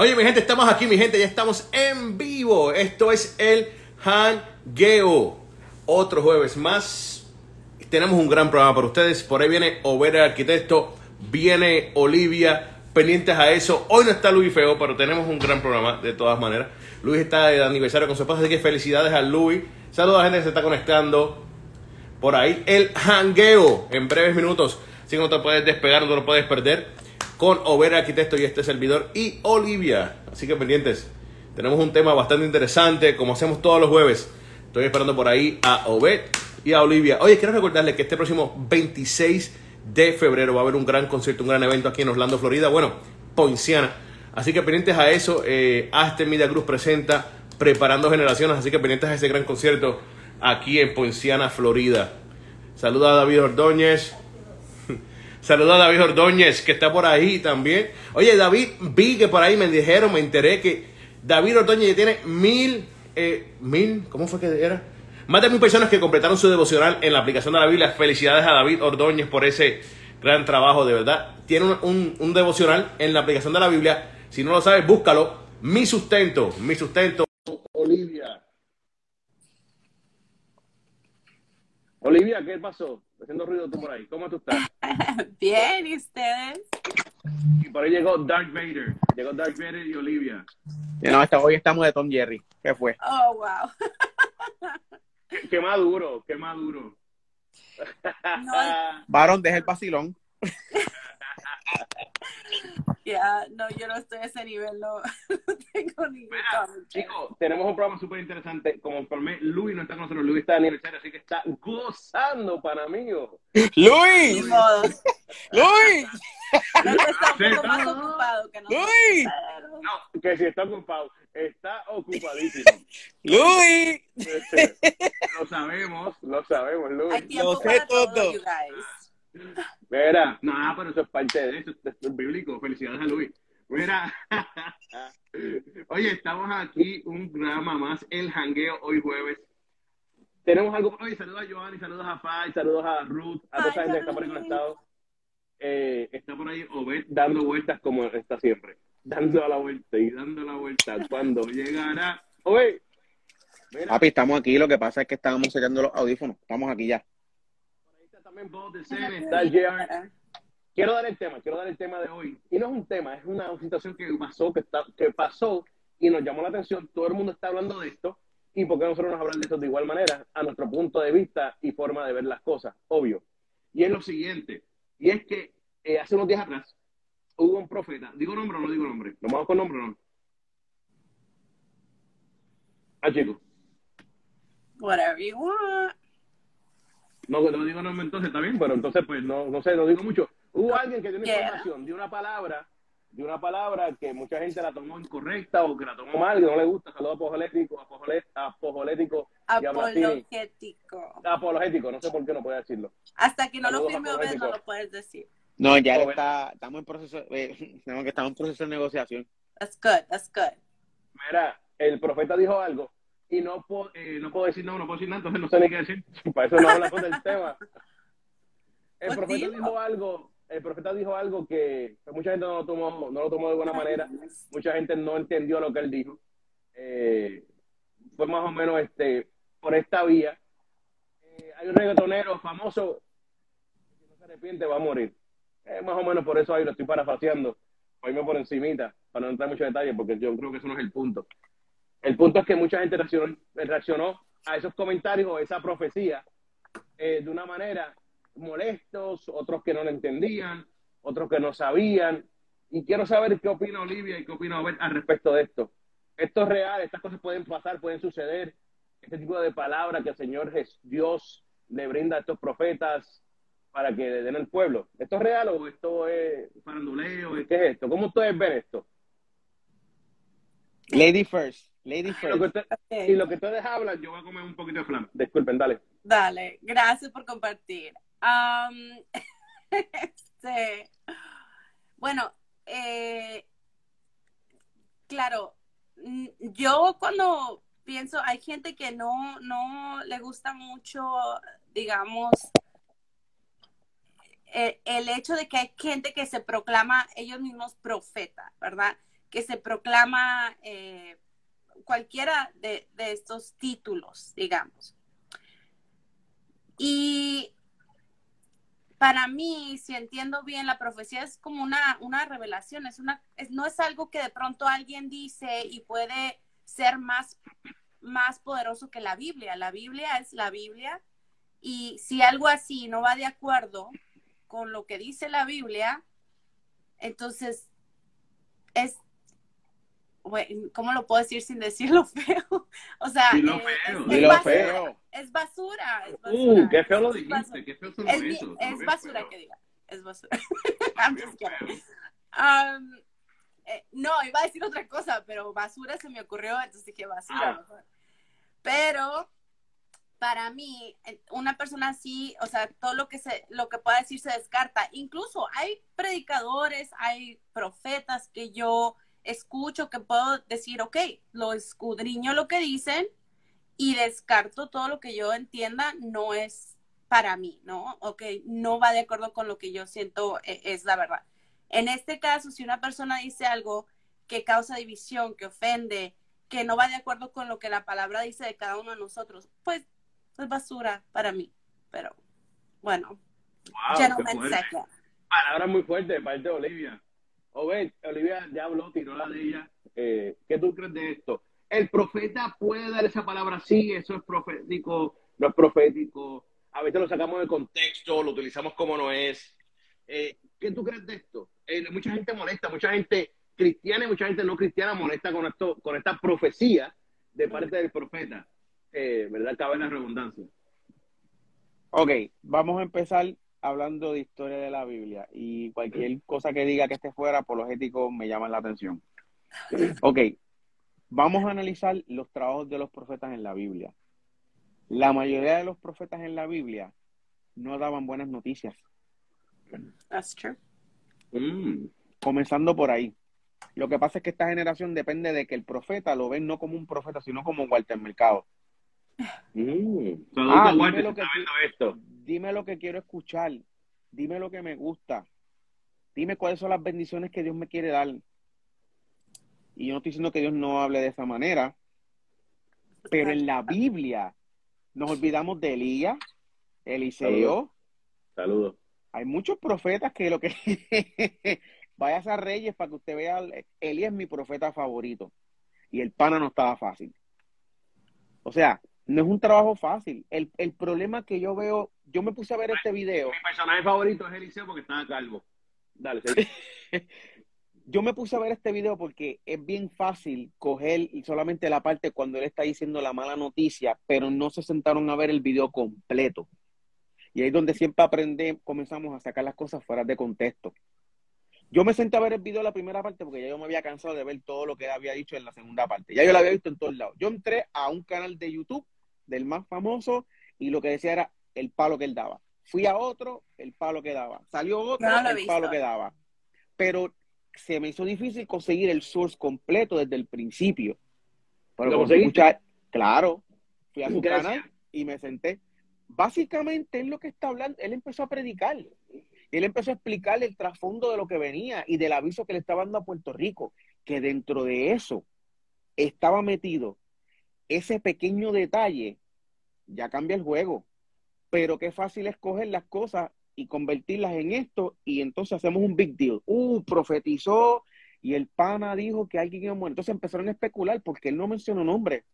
Oye, mi gente, estamos aquí, mi gente, ya estamos en vivo. Esto es el Hangueo. Otro jueves más. Tenemos un gran programa para ustedes. Por ahí viene Over el Arquitecto, viene Olivia, pendientes a eso. Hoy no está Luis Feo, pero tenemos un gran programa de todas maneras. Luis está de aniversario con su esposa, así que felicidades a Luis. Saludos a la gente que se está conectando por ahí. El Hangueo en breves minutos. Si no te puedes despegar, no te lo puedes perder. Con Over Arquitecto y este servidor y Olivia. Así que pendientes. Tenemos un tema bastante interesante, como hacemos todos los jueves. Estoy esperando por ahí a Obed y a Olivia. Oye, quiero recordarles que este próximo 26 de febrero va a haber un gran concierto, un gran evento aquí en Orlando, Florida. Bueno, Poinciana. Así que pendientes a eso. Eh, Aster Media Cruz presenta Preparando Generaciones. Así que pendientes a ese gran concierto aquí en Poinciana, Florida. Saluda a David Ordóñez. Saluda a David Ordóñez, que está por ahí también. Oye, David, vi que por ahí me dijeron, me enteré que David Ordóñez tiene mil, eh, mil, ¿cómo fue que era? Más de mil personas que completaron su devocional en la aplicación de la Biblia. Felicidades a David Ordóñez por ese gran trabajo, de verdad. Tiene un, un, un devocional en la aplicación de la Biblia. Si no lo sabes, búscalo. Mi sustento, mi sustento. Olivia. Olivia, ¿qué pasó? Haciendo ruido tú por ahí. ¿Cómo tú estás? Bien, ¿y ustedes? Y por ahí llegó Darth Vader. Llegó Darth Vader y Olivia. No, hasta hoy estamos de Tom Jerry. ¿Qué fue? Oh, wow. Qué, qué maduro, qué maduro. No, Varón, deja el vacilón. ya, no, yo no estoy a ese nivel, no, no tengo ningún Mira, comentario. chicos, tenemos un programa súper interesante. Como informé, Luis no está con nosotros. Luis está de aniversario, así que está gozando, para. Ni ¡Luis! modo. ¡Luis! No que está un poco más está. ocupado que nosotros. ¡Luis! No, que si está ocupado, está ocupadísimo. ¡Luis! lo sabemos, lo sabemos, Hay Luis. tiempo Lo sé para todo, todo. you guys. Mira, no, pero eso es parte de eso, esto es bíblico. Felicidades a Luis. Mira, oye, estamos aquí, un programa más, el jangueo hoy jueves. Tenemos algo, oye, saludos a Giovanni, saludos a Fai, saludos a Ruth, a toda esa gente que está por ahí conectado. Eh, está por ahí Obed dando vueltas como está siempre, dando la vuelta y dando la vuelta. Cuando llegará, Obed, mira, Papi, estamos aquí. Lo que pasa es que estábamos sellando los audífonos. Estamos aquí ya. ahí está también Bob de Zen, está JR. quiero dar el tema, quiero dar el tema de hoy. Y no es un tema, es una situación que pasó, que, está, que pasó y nos llamó la atención. Todo el mundo está hablando de esto. ¿Y por qué nosotros nos hablar de esto de igual manera? A nuestro punto de vista y forma de ver las cosas, obvio. Y es lo siguiente, y es que eh, hace unos días atrás hubo un profeta, digo nombre o no digo nombre, ¿lo vamos con nombre o no? Ah, chicos, Whatever you want. No, no digo nombre entonces, está bien, pero entonces pues no, no sé, no digo mucho. Hubo alguien que dio una información de una palabra, de una palabra que mucha gente la tomó incorrecta o que la tomó mal, que no le gusta, saludo apologético, apologé- apologético. Apologético. apologético, no sé por qué no puede decirlo. Hasta que no lo Saludos firme Obed, no lo puedes decir. No, ya está, estamos en proceso, eh, tenemos que estamos en proceso de negociación. That's good, that's good. Mira, el profeta dijo algo y no, puedo, eh, no puedo decir no, no puedo decir nada, entonces no sé ni qué decir. Para eso no hablamos del tema. El Pues profeta dijo algo, el profeta dijo algo que que mucha gente no lo tomó, no lo tomó de buena manera. mucha gente no entendió lo que él dijo. Eh, fue más o menos este por esta vía. Eh, hay un reggaetonero famoso que no se arrepiente va a morir. Eh, más o menos por eso ahí lo estoy parafraseando. Hoy me por encimita, para no entrar en muchos detalles, porque yo creo que eso no es el punto. El punto es que mucha gente reaccionó, a esos comentarios o esa profecía eh, de una manera molestos, otros que no lo entendían, otros que no sabían. Y quiero saber qué opina Olivia y qué opina Obed al respecto de esto. Esto es real, estas cosas pueden pasar, pueden suceder. Este tipo de palabras que el Señor Dios le brinda a estos profetas para que le den al pueblo. ¿Esto es real o esto es faranduleo? ¿Qué es esto? ¿Cómo ustedes ven esto? Lady first, lady Y lo que, first. usted- Ok. y lo que ustedes hablan, yo voy a comer un poquito de flan. Disculpen, dale. Dale, gracias por compartir. Este, bueno, eh, claro, yo cuando pienso, hay gente que no, no le gusta mucho, digamos, eh, el hecho de que hay gente que se proclama ellos mismos profeta, ¿verdad? que se proclama eh, cualquiera de, de estos títulos, digamos. Y para mí, si entiendo bien, la profecía es como una, una revelación, es una, es, no es algo que de pronto alguien dice y puede ser más, más poderoso que la Biblia. La Biblia es la Biblia y si algo así no va de acuerdo con lo que dice la Biblia, entonces es, ¿cómo lo puedo decir sin decirlo feo? O sea, Dilo eh, feo. es, basura, feo. es basura. Es basura. Uh, qué feo lo dijiste, qué feo Es, sonó mi- eso. es basura feo. que diga. Es basura. I'm Bien just kidding. feo. Um, eh, no, iba a decir otra cosa, pero basura se me ocurrió, entonces dije basura. Ah. Pero para mí, una persona así, o sea, todo lo que se, lo que pueda decir se descarta. Incluso hay predicadores, hay profetas que yo escucho que puedo decir, ok, lo escudriño lo que dicen y descarto todo lo que yo entienda no es para mí, ¿no? Ok, no va de acuerdo con lo que yo siento eh, es la verdad. En este caso, si una persona dice algo que causa división, que ofende, que no va de acuerdo con lo que la palabra dice de cada uno de nosotros, pues es basura para mí. Pero bueno, Wow. Palabra muy fuerte de parte de Olivia. Obed, Olivia ya habló, tiró la de ella. Eh, ¿Qué tú crees de esto? ¿El profeta puede dar esa palabra? Sí, eso es profético, no es profético. A veces lo sacamos de contexto, lo utilizamos como no es. Eh, ¿Qué tú crees de esto? Eh, mucha gente molesta, mucha gente cristiana y mucha gente no cristiana molesta con, esto, con esta profecía de parte del profeta. ¿Verdad? Cabe la redundancia. Ok, vamos a empezar hablando de historia de la Biblia y cualquier cosa que diga que esté fuera, por los éticos me llama la atención. Ok, vamos a analizar los trabajos de los profetas en la Biblia. La mayoría de los profetas en la Biblia no daban buenas noticias, That's true. Mm. comenzando por ahí. Lo que pasa es que esta generación depende de que el profeta lo ven no como un profeta, sino como Walter Mercado. Mm. Ah, lo que esto. Dime lo que quiero escuchar. Dime lo que me gusta. Dime cuáles son las bendiciones que Dios me quiere dar. Y yo no estoy diciendo que Dios no hable de esa manera, pero en la Biblia nos olvidamos de Elías, Eliseo. Saludos. Hay muchos profetas que lo que vayas a Reyes para que usted vea, Elías es mi profeta favorito. Y el pana no estaba fácil. O sea, no es un trabajo fácil. El, el problema que yo veo, yo me puse a ver este video. Mi personaje favorito es Eliseo porque estaba calvo. Dale. Yo me puse a ver este video porque es bien fácil coger solamente la parte cuando él está diciendo la mala noticia, pero no se sentaron a ver el video completo. Y ahí es donde siempre aprendemos, comenzamos a sacar las cosas fuera de contexto. Yo me senté a ver el video de la primera parte porque ya yo me había cansado de ver todo lo que él había dicho en la segunda parte. Ya yo lo había visto en todos lados. Yo entré a un canal de YouTube del más famoso y lo que decía era el palo que él daba. Fui a otro, el palo que daba. Salió otro, No el palo que daba. Pero se me hizo difícil conseguir el source completo desde el principio. Pero escuchar, claro, fui a su ¿Qué canal y me senté. Básicamente es lo que está hablando, él empezó a predicar. Él empezó a explicarle el trasfondo de lo que venía y del aviso que le estaba dando a Puerto Rico, que dentro de eso estaba metido ese pequeño detalle, ya cambia el juego. Pero qué fácil es coger las cosas y convertirlas en esto y entonces hacemos un big deal. Uh, profetizó y el pana dijo que alguien iba a morir. Entonces empezaron a especular porque él no mencionó nombre.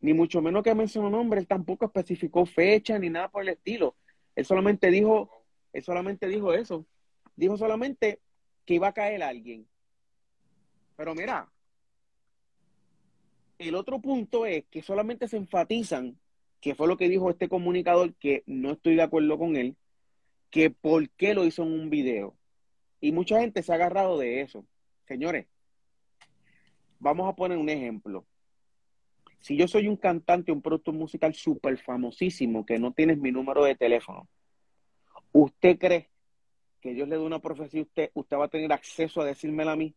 Ni mucho menos que mencionó nombre, él tampoco especificó fecha ni nada por el estilo. Él solamente dijo, él solamente dijo eso. Dijo solamente que iba a caer alguien. Pero mira, el otro punto es que solamente se enfatizan, que fue lo que dijo este comunicador, que no estoy de acuerdo con él, que por qué lo hizo en un video. Y mucha gente se ha agarrado de eso. Señores, vamos a poner un ejemplo. Si yo soy un cantante, un producto musical súper famosísimo, que no tienes mi número de teléfono, ¿usted cree que Dios le dé una profecía a usted, usted va a tener acceso a decírmela a mí?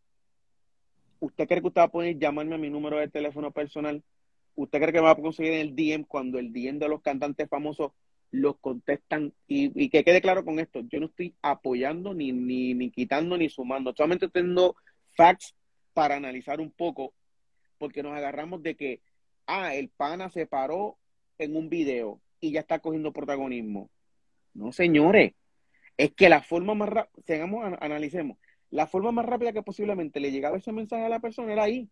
¿Usted cree que usted va a poder llamarme a mi número de teléfono personal? ¿Usted cree que va a conseguir en el DM cuando el DM de los cantantes famosos los contestan? Y, que quede claro con esto, yo no estoy apoyando ni, ni, ni quitando ni sumando, solamente teniendo facts para analizar un poco, porque nos agarramos de que, ah, el pana se paró en un video y ya está cogiendo protagonismo. No, señores, es que la forma más rápida, analicemos, la forma más rápida que posiblemente le llegaba ese mensaje a la persona era ahí.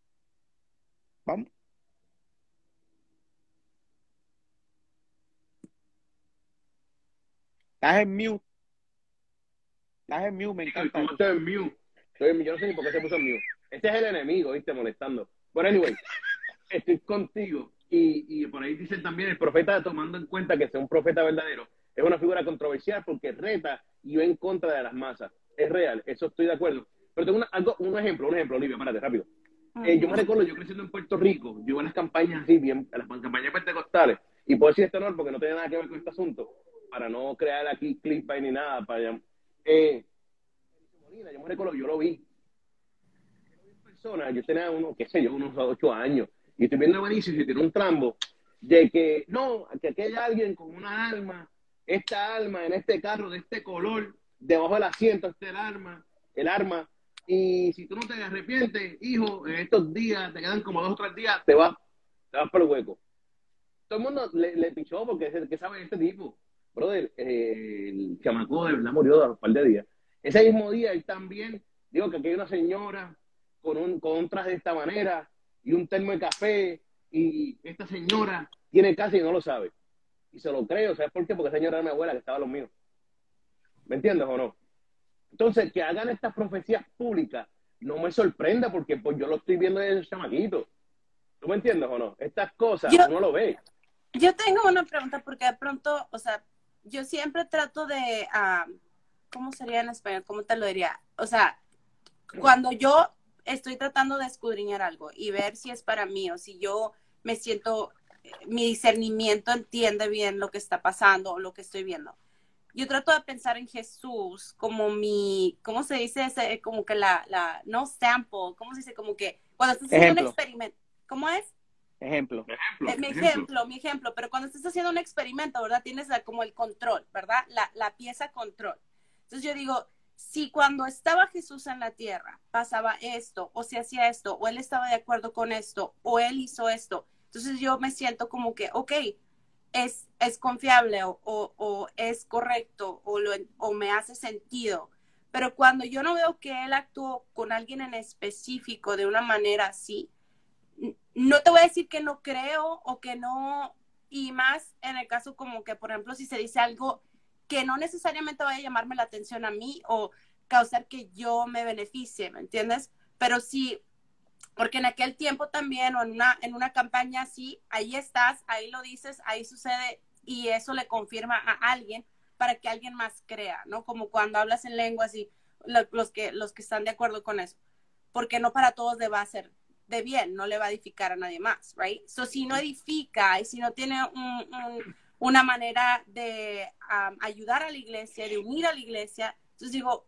Vamos. Estás en mute. Estás en mute, me encanta. Estoy en mute. Estoy yo no sé ni por qué se puso en mute. Este es el enemigo, ¿viste? Molestando. Pero anyway, estoy contigo. Y, y por ahí dicen también el profeta, tomando en cuenta que sea un profeta verdadero, es una figura controversial porque reta y va en contra de las masas. Es real, eso estoy de acuerdo. Pero tengo algo, un ejemplo, un ejemplo, Olivia, párate rápido. Eh, yo me recuerdo, yo creciendo en Puerto Rico, yo iba a las campañas así, bien, a las campañas pentecostales, y puedo decir esto no porque no tiene nada que ver con este asunto, para no crear aquí clip ni nada, para eh, yo me recuerdo, yo lo vi. Personas, yo tenía uno, qué sé yo, unos ocho años, y estoy viendo a Benicio y tiene un trambo de que no, que aquí hay alguien con una arma, esta arma en este carro de este color, debajo del asiento está el arma, el arma, y si tú no te arrepientes, hijo, en estos días, te quedan como dos o tres días, te vas, te vas por el hueco. Todo el mundo le, le pichó porque es el que sabe este tipo. Brother, eh, el chamaco de verdad murió a un par de días. Ese mismo día, él también, digo que aquí hay una señora con un, con un traje de esta manera y un termo de café y esta señora tiene casa y no lo sabe. Y se lo creo, ¿sabes por qué? Porque esa señora era mi abuela que estaba los míos. ¿Me entiendes o no? Entonces, que hagan estas profecías públicas no me sorprenda porque pues yo lo estoy viendo desde el chamaquito. ¿Tú me entiendes o no? Estas cosas yo, uno lo ve. Yo tengo una pregunta porque de pronto, o sea, yo siempre trato de, uh, ¿cómo sería en español? ¿Cómo te lo diría? O sea, cuando yo estoy tratando de escudriñar algo y ver si es para mí o si yo me siento, eh, mi discernimiento entiende bien lo que está pasando o lo que estoy viendo. Yo trato de pensar en Jesús como mi, ¿cómo se dice? Ese, como que la, la, no sample, ¿cómo se dice? Como que cuando estás haciendo un experimento, ¿cómo es? Ejemplo. ejemplo. Eh, mi ejemplo, mi ejemplo. Pero cuando estás haciendo un experimento, ¿verdad? Tienes como el control, ¿verdad? La, la pieza control. Entonces yo digo, si cuando estaba Jesús en la tierra pasaba esto, o se hacía esto, o él estaba de acuerdo con esto, o él hizo esto, entonces yo me siento como que, ok, es, es confiable o, es correcto o, lo, o me hace sentido. Pero cuando yo no veo que él actuó con alguien en específico de una manera así, no te voy a decir que no creo o que no, y más en el caso como que, por ejemplo, si se dice algo que no necesariamente vaya a llamarme la atención a mí o causar que yo me beneficie, ¿me entiendes? Pero sí, porque en aquel tiempo también o en una, en una campaña así, ahí estás, ahí lo dices, ahí sucede y eso le confirma a alguien para que alguien más crea, ¿no? Como cuando hablas en lenguas y los, que, los que están de acuerdo con eso, porque no para todos le va a ser de bien, no le va a edificar a nadie más, right? So, si no edifica y si no tiene un una manera de ayudar a la iglesia, de unir a la iglesia. Entonces digo,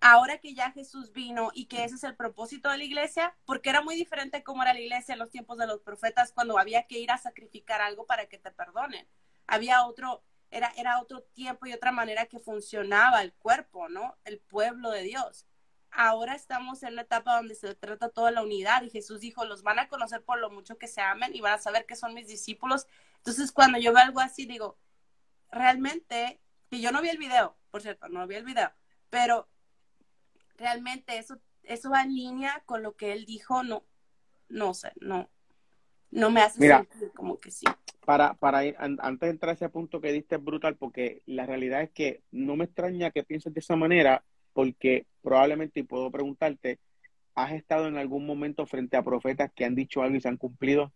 ahora que ya Jesús vino y que ese es el propósito de la iglesia, porque era muy diferente como era la iglesia en los tiempos de los profetas cuando había que ir a sacrificar algo para que te perdonen. Había otro, era, era otro tiempo y otra manera que funcionaba el cuerpo, ¿no? El pueblo de Dios. Ahora estamos en una etapa donde se trata toda la unidad y Jesús dijo, los van a conocer por lo mucho que se amen y van a saber que son mis discípulos entonces, cuando yo veo algo así, digo, realmente, que yo no vi el video, por cierto, no vi el video, pero realmente eso, eso va en línea con lo que él dijo, no, no sé, no, no me hace sentir como que sí. Para, para ir, antes de entrar a ese punto que diste es brutal, porque la realidad es que no me extraña que pienses de esa manera, porque probablemente, y puedo preguntarte, ¿has estado en algún momento frente a profetas que han dicho algo y se han cumplido?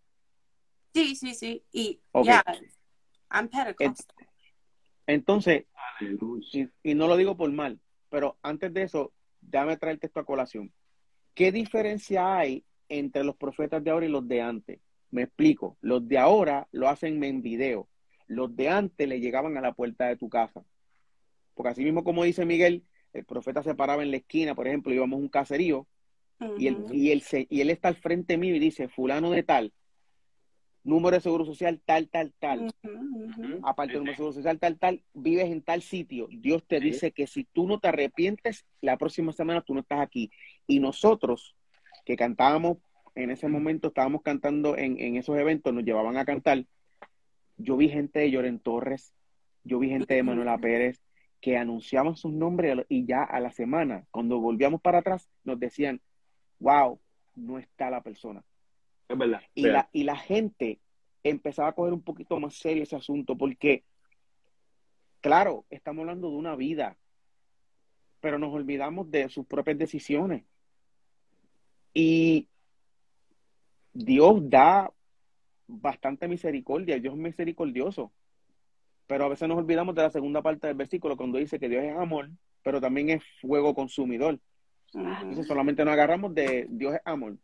Sí, sí, sí. Y ya, I'm Entonces, y, no lo digo por mal, pero antes de eso, déjame traer el texto a colación. ¿Qué diferencia hay entre los profetas de ahora y los de antes? Me explico. Los de ahora lo hacen en video. Los de antes le llegaban a la puerta de tu casa. Porque así mismo como dice Miguel, el profeta se paraba en la esquina, por ejemplo, íbamos a un caserío, y, él, y, él y él está al frente mío y dice, fulano de tal, número de seguro social tal, tal, tal. Aparte del número de seguro social tal, tal, vives en tal sitio. Dios te Sí. dice que si tú no te arrepientes, la próxima semana tú no estás aquí. Y nosotros, que cantábamos, en ese momento estábamos cantando en, en esos eventos, nos llevaban a cantar. Yo vi gente de Lloren Torres, yo vi gente de Manuela Pérez que anunciaban sus nombres y ya a la semana, cuando volvíamos para atrás, nos decían, wow, no está la persona. Es verdad. Y la, y la gente empezaba a coger un poquito más serio ese asunto porque, claro, estamos hablando de una vida, pero nos olvidamos de sus propias decisiones. Y Dios da bastante misericordia, Dios es misericordioso, pero a veces nos olvidamos de la segunda parte del versículo cuando dice que Dios es amor, pero también es fuego consumidor. Entonces solamente nos agarramos de Dios es amor.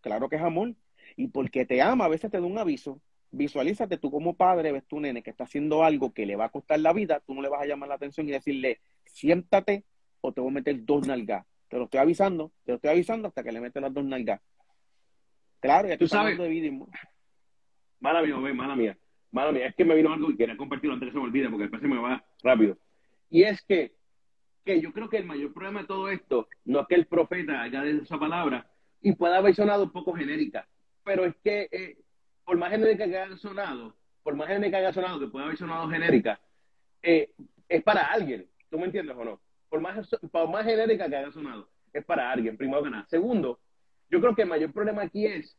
Claro que es amor. Y porque te ama, a veces te da un aviso. Visualízate tú como padre, ves tu nene que está haciendo algo que le va a costar la vida, tú no le vas a llamar la atención y decirle, siéntate o te voy a meter dos nalgas. Te lo estoy avisando, te lo estoy avisando hasta que le metes las dos nalgas. Claro, ya Tú sabes- de vida y Mala mía, mala mía. Mala mía. Es que me vino algo y quería compartirlo antes que se me olvide porque después se me va rápido. Y es que, que yo creo que el mayor problema de todo esto no es que el profeta haya dicho esa palabra y pueda haber sonado un poco genérica, pero es que eh, por más genérica que haya sonado, por más genérica que haya sonado, que pueda haber sonado genérica, eh, es para alguien. ¿Tú me entiendes o no? Por más, por más genérica que haya sonado, es para alguien, primero que nada. Segundo, yo creo que el mayor problema aquí es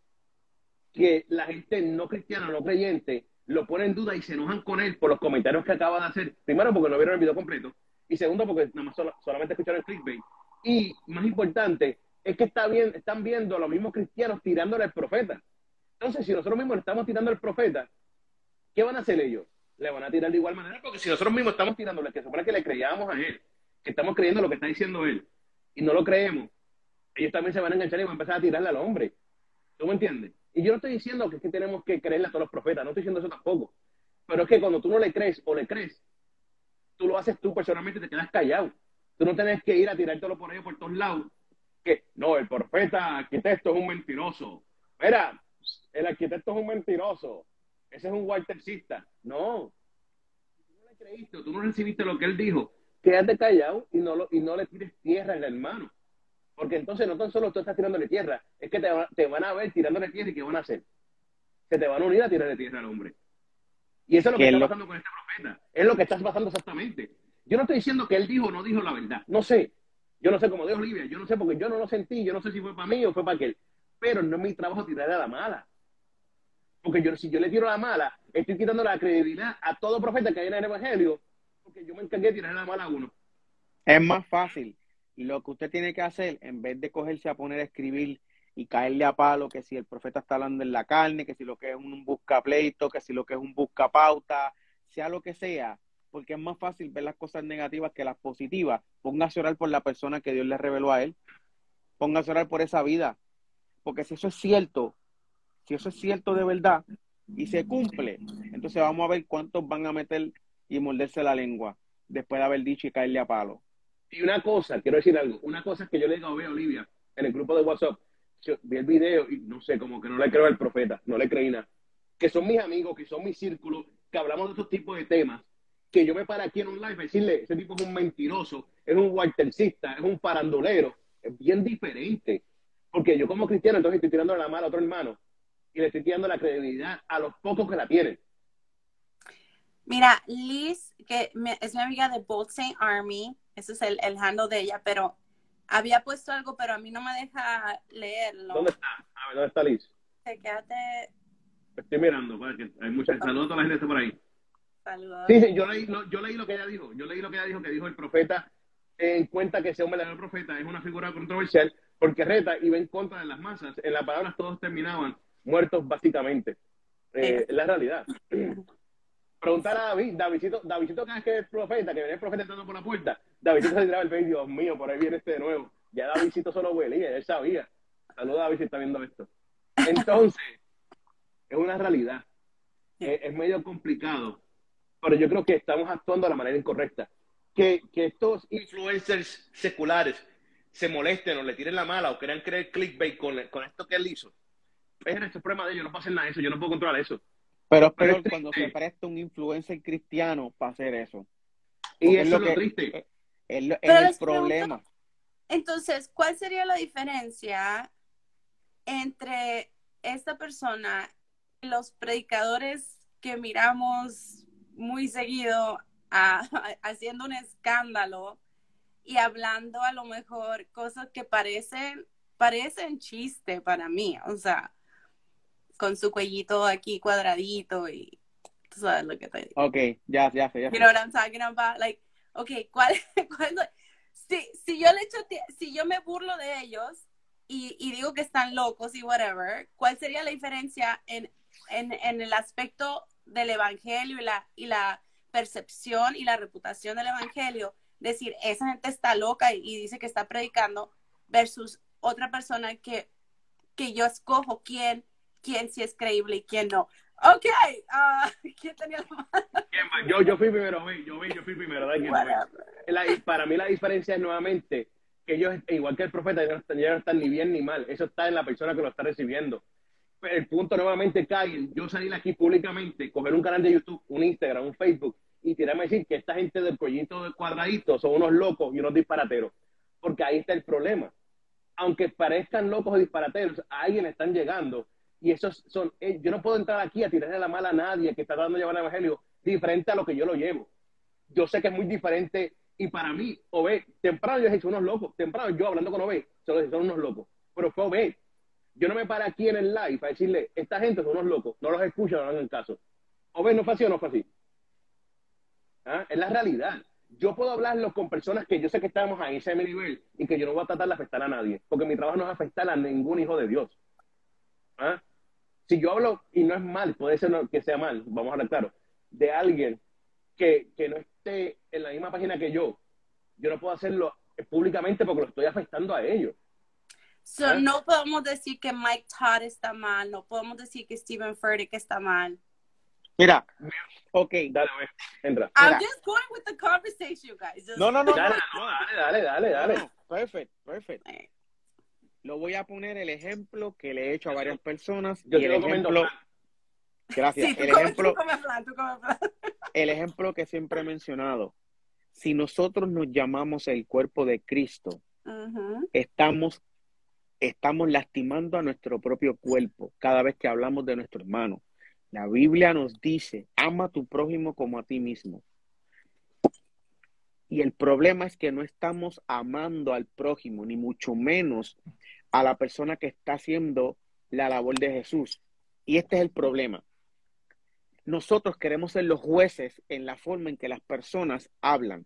que la gente no cristiana, no creyente, lo pone en duda y se enojan con él por los comentarios que acaba de hacer. Primero, porque no vieron el video completo. Y segundo, porque nada más solo- solamente escucharon el clickbait. Y más importante, es que está bien, están viendo a los mismos cristianos tirándole al profeta. Entonces, si nosotros mismos le estamos tirando al profeta, ¿qué van a hacer ellos? Le van a tirar de igual manera, porque si nosotros mismos estamos tirándole, que supone que le creíamos a él, que estamos creyendo lo que está diciendo él, y no lo creemos, ellos también se van a enganchar y van a empezar a tirarle al hombre. ¿Tú me entiendes? Y yo no estoy diciendo que, que tenemos que creerle a todos los profetas, no estoy diciendo eso tampoco. Pero es que cuando tú no le crees o le crees, tú lo haces tú personalmente te quedas callado. Tú no tienes que ir a tirártelo por ahí por todos lados. Que no, el profeta arquitecto es un mentiroso. Mira, el arquitecto es un mentiroso. Ese es un waltercista. No. Tú no le creíste tú no recibiste lo que él dijo, quédate callado y no, lo, y no le tires tierra al hermano. Porque entonces no tan solo tú estás tirándole tierra, es que te, te van a ver tirándole tierra y ¿qué van a hacer? Se te van a unir a tirarle tierra al hombre. Y eso es lo que Que está lo- pasando con este profeta. Es lo que está pasando exactamente. Yo no estoy diciendo que él dijo o no dijo la verdad. No sé. Yo no sé cómo dijo Olivia. Yo no sé porque yo no lo sentí. Yo no sé si fue para mí o fue para aquel. Pero no es mi trabajo tirarle a la mala. Porque yo, si yo le tiro a la mala, estoy quitando la credibilidad a todo profeta que hay en el Evangelio. Porque yo me encargué de tirarle la mala a uno. Es más fácil. Lo que usted tiene que hacer, en vez de cogerse a poner a escribir y caerle a palo, que si el profeta está hablando en la carne, que si lo que es un busca pleito, que si lo que es un busca pauta, sea lo que sea, porque es más fácil ver las cosas negativas que las positivas. Póngase a orar por la persona que Dios le reveló a él. Póngase a orar por esa vida. Porque si eso es cierto, si eso es cierto de verdad y se cumple, entonces vamos a ver cuántos van a meter y morderse la lengua después de haber dicho y caerle a palo. Y una cosa, quiero decir algo, una cosa es que yo le digo a Olivia en el grupo de WhatsApp, yo vi el video y no sé, como que no le creo al profeta, no le creí nada. Que son mis amigos, que son mi círculo, que hablamos de estos tipos de temas, que yo me paro aquí en un live a decirle, ese tipo es un mentiroso, es un waltercista, es un parandolero, es bien diferente. Porque yo como cristiano entonces estoy tirando la mano a otro hermano y le estoy tirando la credibilidad a los pocos que la tienen. Mira, Liz, que me- es mi amiga de Bold Saint Army, ese es el, el handle de ella, pero había puesto algo, pero a mí no me deja leerlo. ¿Dónde está? A ver, ¿dónde está Liz? Quédate, Estoy mirando, para que hay muchas, saludos a toda la gente por ahí. Sí, sí, yo leí, lo, yo leí lo que ella dijo. Yo leí lo que ella dijo, que dijo el profeta en cuenta que ese hombre, el profeta, es una figura controversial porque reta y va en contra de las masas. En las palabras todos terminaban muertos básicamente. Eh, es la realidad. Preguntar a David, Davidito, Davidito cada vez que es profeta, que viene el profeta entrando por la puerta, Davidito se tiraba el pecho, Dios mío, por ahí viene este de nuevo. Ya Davidito solo huelía, él sabía. Saluda a David si está viendo esto. Entonces, es una realidad. Es, es medio complicado, pero yo creo que estamos actuando de la manera incorrecta. Que, que estos influencers seculares se molesten o le tiren la mala o quieran creer clickbait con, con esto que él hizo. Es el problema de ellos, no pasa nada de eso, yo no puedo controlar eso. Pero es peor cuando se presta un influencer cristiano para hacer eso. Y eso es lo lo que- triste. Es, es lo- el les pregunto- problema. Entonces, ¿cuál sería la diferencia entre esta persona y los predicadores que miramos muy seguido a- haciendo un escándalo y hablando a lo mejor cosas que parecen parecen chiste para mí, o sea, con su cuellito aquí cuadradito y tú sabes lo que te digo. Ok, ya, ya ya. You know what I'm talking about? Like, okay, ¿cuál, cuál si, si yo le echo, si yo me burlo de ellos y, y digo que están locos y whatever, ¿cuál sería la diferencia en, en, en el aspecto del evangelio y la, y la percepción y la reputación del evangelio? Decir, esa gente está loca y, y dice que está predicando versus otra persona que, que yo escojo quién, quién sí es creíble y quién no. Ok, ah, ¿quién tenía la mano? Yo, yo fui primero, yo vi, yo fui primero. La- para mí la diferencia es nuevamente que ellos, igual que el profeta, ellos no están ni bien ni mal. Eso está en la persona que lo está recibiendo. El punto nuevamente cae, yo salir aquí públicamente, coger un canal de YouTube, un Instagram, un Facebook, y tirarme a decir que esta gente del proyecto de cuadradito son unos locos y unos disparateros. Porque ahí está el problema. Aunque parezcan locos o disparateros, a alguien están llegando. Y esos son, eh, yo no puedo entrar aquí a tirarle la mala a nadie que está tratando de llevar el evangelio diferente a lo que yo lo llevo yo sé que es muy diferente y para mí, Obed, temprano yo he dicho unos locos, temprano yo hablando con Obed, solo son unos locos, pero fue Obed. Yo no me paré aquí en el live para decirle, esta gente son unos locos, no los escucho, no hagan caso. Obed, ¿no fue así o no fue así? ¿Ah? Es la realidad. Yo puedo hablarlo con personas que yo sé que estamos a ese nivel y que yo no voy a tratar de afectar a nadie, porque mi trabajo no es afectar a ningún hijo de Dios. ¿Ah? Si yo hablo, y no es mal, puede ser que sea mal, vamos a hablar claro, de alguien que, que no esté en la misma página que yo, yo no puedo hacerlo públicamente porque lo estoy afectando a ellos. So, no podemos decir que Mike Todd está mal, no podemos decir que Stephen Furtick está mal. Mira, ok. Dale, entra. I'm Mira. just going with the conversation, you guys. Just- No, no, no, no. Dale, no. dale, dale, dale, dale. No, Perfect, perfect. Lo voy a poner el ejemplo que le he hecho a varias personas. Yo y el ejemplo, gracias. Sí, tú el comes, ejemplo, tú comes flan, tú comes flan. el ejemplo que siempre he mencionado. Si nosotros nos llamamos el cuerpo de Cristo, Ujú. estamos, estamos lastimando a nuestro propio cuerpo cada vez que hablamos de nuestro hermano. La Biblia nos dice, ama a tu prójimo como a ti mismo. Y el problema es que no estamos amando al prójimo, ni mucho menos a la persona que está haciendo la labor de Jesús. Y este es el problema. Nosotros queremos ser los jueces en la forma en que las personas hablan,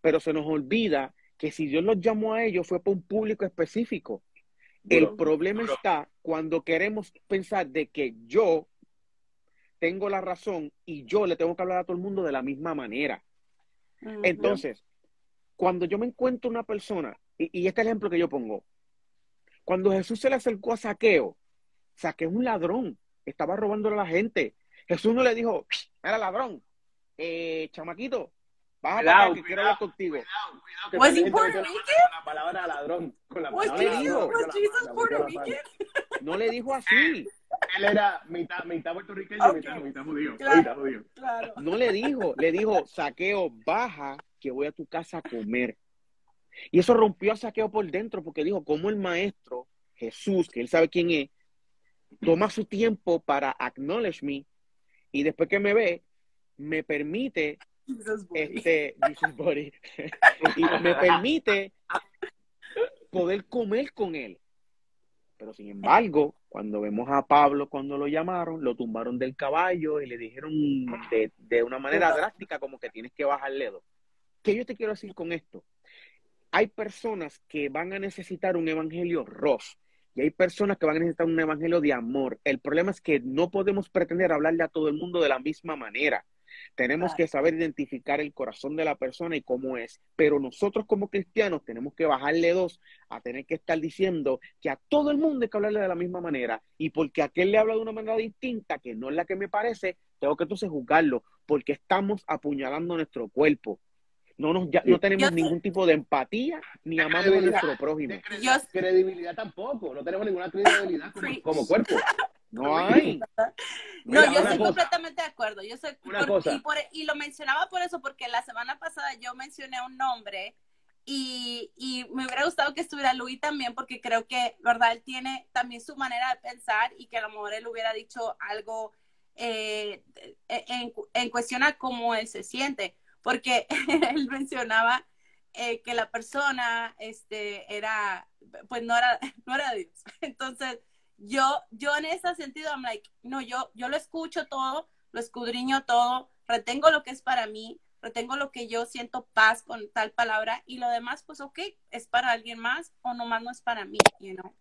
pero se nos olvida que si Dios los llamó a ellos fue para un público específico. El problema está cuando queremos pensar de que yo tengo la razón y yo le tengo que hablar a todo el mundo de la misma manera. Entonces, cuando yo me encuentro una persona, y, y este es el ejemplo que yo pongo, cuando Jesús se le acercó a Saqueo, Saqueo es un ladrón, estaba robándole a la gente. Jesús no le dijo, era ladrón, eh, chamaquito, baja para Cuidado, acá que quiero hablar contigo. Cuidado, cuidado, Was he Puerto Rican? La palabra ladrón. Con la Was palabra Jesus, was la- Jesus Puerto Rican? No le dijo así, Él era mitad, mitad puertorriqueño y mitad, mitad judío. Claro. Judío. Claro. no le dijo, le dijo, Saqueo, baja que voy a tu casa a comer. Y eso rompió a Saqueo por dentro porque dijo, como el maestro Jesús, que él sabe quién es, toma su tiempo para acknowledge me y después que me ve, me permite. Este, Jesus buddy, y me permite poder comer con él. Pero sin embargo, cuando vemos a Pablo cuando lo llamaron, lo tumbaron del caballo y le dijeron de, de una manera drástica como que tienes que bajarle dos. ¿Qué yo te quiero decir con esto? Hay personas que van a necesitar un evangelio ros y hay personas que van a necesitar un evangelio de amor. El problema es que no podemos pretender hablarle a todo el mundo de la misma manera. Tenemos que saber identificar el corazón de la persona y cómo es. Pero nosotros como cristianos tenemos que bajarle dos a tener que estar diciendo que a todo el mundo hay que hablarle de la misma manera. Y porque aquel le habla de una manera distinta, que no es la que me parece, tengo que entonces juzgarlo, porque estamos apuñalando nuestro cuerpo. No, nos, ya, no tenemos Yo sé- ningún tipo de empatía ni amamos a credibilidad. nuestro prójimo. De cre- Yo- credibilidad tampoco. No tenemos ninguna credibilidad como, como cuerpo. No hay. No, Mira, yo estoy cosa. completamente de acuerdo. Yo soy por-. Y, por- y lo mencionaba por eso, porque la semana pasada yo mencioné un nombre y, y me hubiera gustado que estuviera Luis también, porque creo que, ¿verdad? Él tiene también su manera de pensar y que a lo mejor él hubiera dicho algo eh, en, en cuestión a cómo él se siente, porque él mencionaba eh, que la persona este, era, pues no era, no era Dios. Entonces, yo, yo en ese sentido, I'm like, no, yo, yo lo escucho todo, lo escudriño todo, retengo lo que es para mí, retengo lo que yo siento paz con tal palabra y lo demás, pues, ok, es para alguien más o nomás no es para mí, you know.